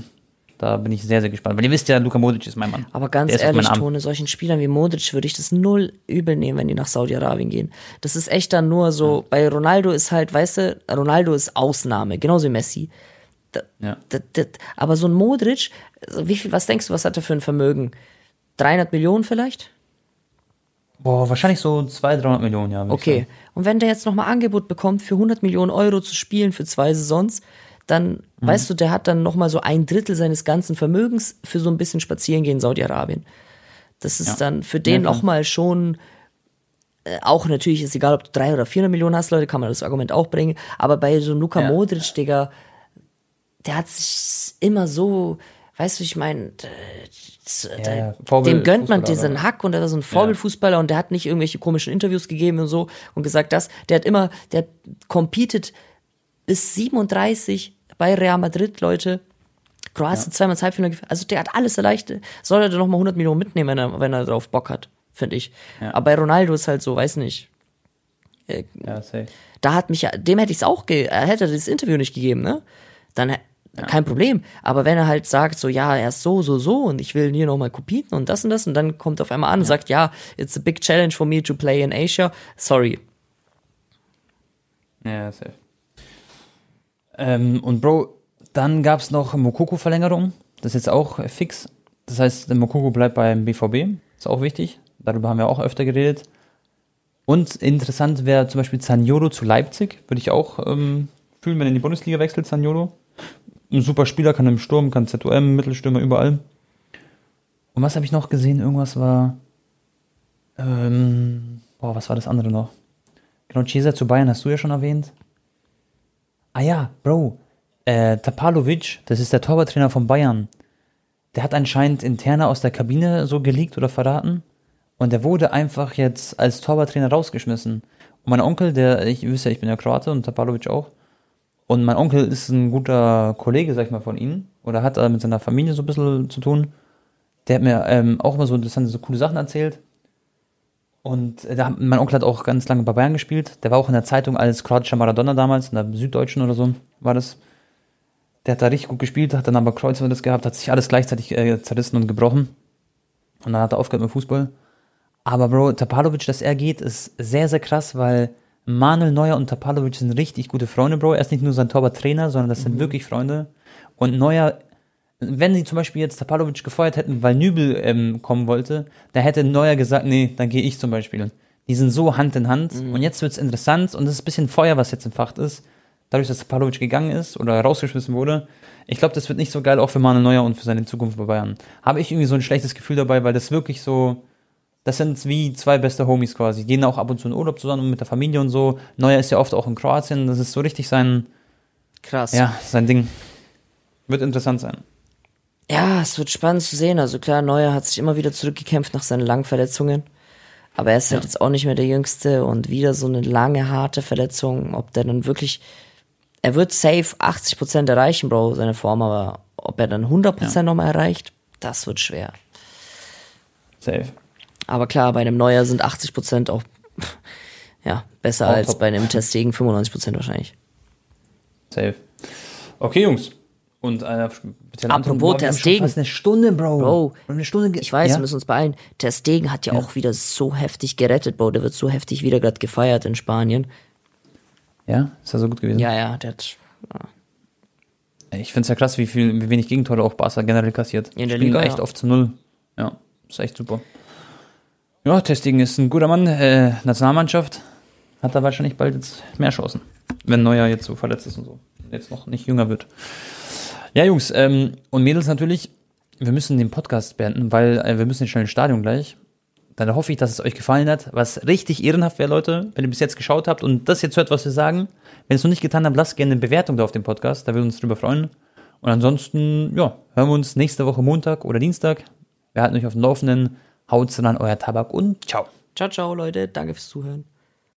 Da bin ich sehr, sehr gespannt. Weil ihr wisst ja, Luka Modric ist mein Mann. Aber ganz ehrlich, Tone, solchen Spielern wie Modric würde ich das null übel nehmen, wenn die nach Saudi-Arabien gehen. Das ist echt dann nur so, ja. bei Ronaldo ist halt, weißt du, Ronaldo ist Ausnahme, genauso wie Messi. Da, ja. da, da, aber so ein Modric, wie viel, was denkst du, was hat er für ein Vermögen? 300 Millionen vielleicht? Boah, wahrscheinlich so 200, 300 Millionen, ja. Okay. Und wenn der jetzt nochmal Angebot bekommt, für 100 Millionen Euro zu spielen für zwei Saisons, dann, mhm. weißt du, der hat dann nochmal so ein Drittel seines ganzen Vermögens für so ein bisschen Spazierengehen in Saudi-Arabien. Das ist ja. dann für den ja, nochmal schon, äh, auch natürlich ist egal, ob du 300 oder 400 Millionen hast, Leute, kann man das Argument auch bringen, aber bei so einem Luka ja. Modric, Digga, der hat sich immer so, weißt du, ich meine, ja, dem gönnt man diesen Hack und er war so ein Vorbildfußballer ja. und der hat nicht irgendwelche komischen Interviews gegeben und so und gesagt das. Der hat immer, der competet bis 37 bei Real Madrid, Leute. Kroatien ja. zweimal ins Halbfinale. Also der hat alles erleichtert. Soll er da nochmal 100 Millionen mitnehmen, wenn er, wenn er drauf Bock hat, finde ich. Ja. Aber bei Ronaldo ist halt so, weiß nicht. Äh, ja, safe. Da hat mich, dem hätte ich es auch, ge hätte er das Interview nicht gegeben, ne? Dann ja. Kein Problem. Aber wenn er halt sagt, so, ja, er ist so, so, so und ich will hier nochmal Kopien und das und das und dann kommt auf einmal an und sagt, ja, it's a big challenge for me to play in Asia. Sorry. Ja, safe. Ähm, und Bro, dann gab es noch Mokoko-Verlängerung. Das ist jetzt auch fix. Das heißt, der Mokoko bleibt beim BVB. Ist auch wichtig. Darüber haben wir auch öfter geredet. Und interessant wäre zum Beispiel Zaniolo zu Leipzig. Würde ich auch ähm, fühlen, wenn er in die Bundesliga wechselt, Zaniolo. Ein super Spieler, kann im Sturm, kann ZOM, Mittelstürmer, überall. Und was habe ich noch gesehen? Irgendwas war. Ähm, boah, was war das andere noch? Genau, Cesar zu Bayern hast du ja schon erwähnt. Ah ja, Bro. Äh, Tapalovic, das ist der Torwarttrainer von Bayern. Der hat anscheinend interner aus der Kabine so geleakt oder verraten. Und der wurde einfach jetzt als Torwarttrainer rausgeschmissen. Und mein Onkel, der, ich wüsste ja, ich bin ja Kroate und Tapalovic auch. Und mein Onkel ist ein guter Kollege, sag ich mal, von ihnen. Oder hat äh, mit seiner Familie so ein bisschen zu tun. Der hat mir ähm, auch immer so interessante, so coole Sachen erzählt. Und äh, da, mein Onkel hat auch ganz lange bei Bayern gespielt. Der war auch in der Zeitung als kroatischer Maradona damals, in der Süddeutschen oder so war das. Der hat da richtig gut gespielt, hat dann aber Kreuzbandriss gehabt, hat sich alles gleichzeitig äh, zerrissen und gebrochen. Und dann hat er aufgehört mit Fußball. Aber Bro, Tapalovic, dass er geht, ist sehr, sehr krass, weil Manuel Neuer und Tapalovic sind richtig gute Freunde, Bro. Er ist nicht nur sein Torwarttrainer, sondern das sind mhm. wirklich Freunde. Und Neuer wenn sie zum Beispiel jetzt Tapalovic gefeuert hätten, weil Nübel ähm, kommen wollte, da hätte Neuer gesagt, nee, dann gehe ich zum Beispiel. Die sind so Hand in Hand mhm. und jetzt wird es interessant und es ist ein bisschen Feuer, was jetzt im Fach ist. Dadurch, dass Tapalovic gegangen ist oder rausgeschmissen wurde. Ich glaube, das wird nicht so geil, auch für Manuel Neuer und für seine Zukunft bei Bayern. Habe ich irgendwie so ein schlechtes Gefühl dabei, weil das wirklich so, das sind wie zwei beste Homies quasi. Die gehen auch ab und zu in Urlaub zusammen mit der Familie und so. Neuer ist ja oft auch in Kroatien. Das ist so richtig sein, krass. Ja, sein Ding. Wird interessant sein. Ja, es wird spannend zu sehen. Also klar, Neuer hat sich immer wieder zurückgekämpft nach seinen langen Verletzungen. Aber er ist halt jetzt auch nicht mehr der Jüngste und wieder so eine lange, harte Verletzung. Ob der dann wirklich, er wird safe 80% erreichen, Bro, seine Form, aber ob er dann 100% ja. nochmal erreicht, das wird schwer. Safe. Aber klar, bei einem Neuer sind 80% auch, ja, besser auch als top. bei einem Testegen 95% wahrscheinlich. Safe. Okay, Jungs. Und äh, Apropos Ter Stegen. Fast eine Stunde, Bro. Bro, eine Stunde ich weiß, ja? wir müssen uns beeilen. Ter Stegen hat ja, ja, auch wieder so heftig gerettet, Bro. Der wird so heftig wieder gerade gefeiert in Spanien. Ja, ist ja so gut gewesen. Ja, ja, der hat. Ja. Ich finde es ja krass, wie, viel, wie wenig Gegentore auch Barca generell kassiert. In der Liga echt oft zu null. Ja, ist echt super. Ja, Testing ist ein guter Mann. Äh, Nationalmannschaft hat da wahrscheinlich bald jetzt mehr Chancen. Wenn Neuer jetzt so verletzt ist und so. Jetzt noch nicht jünger wird. Ja, Jungs, ähm, und Mädels natürlich, wir müssen den Podcast beenden, weil äh, wir müssen jetzt schnell ins Stadion gleich. Dann hoffe ich, dass es euch gefallen hat. Was richtig ehrenhaft wäre, Leute, wenn ihr bis jetzt geschaut habt und das jetzt hört, was wir sagen. Wenn ihr es noch nicht getan habt, lasst gerne eine Bewertung da auf dem Podcast. Da würden wir uns drüber freuen. Und ansonsten, ja, hören wir uns nächste Woche Montag oder Dienstag. Wir halten euch auf dem Laufenden. Haut's ran, euer Tabak und ciao. Ciao, ciao, Leute. Danke fürs Zuhören.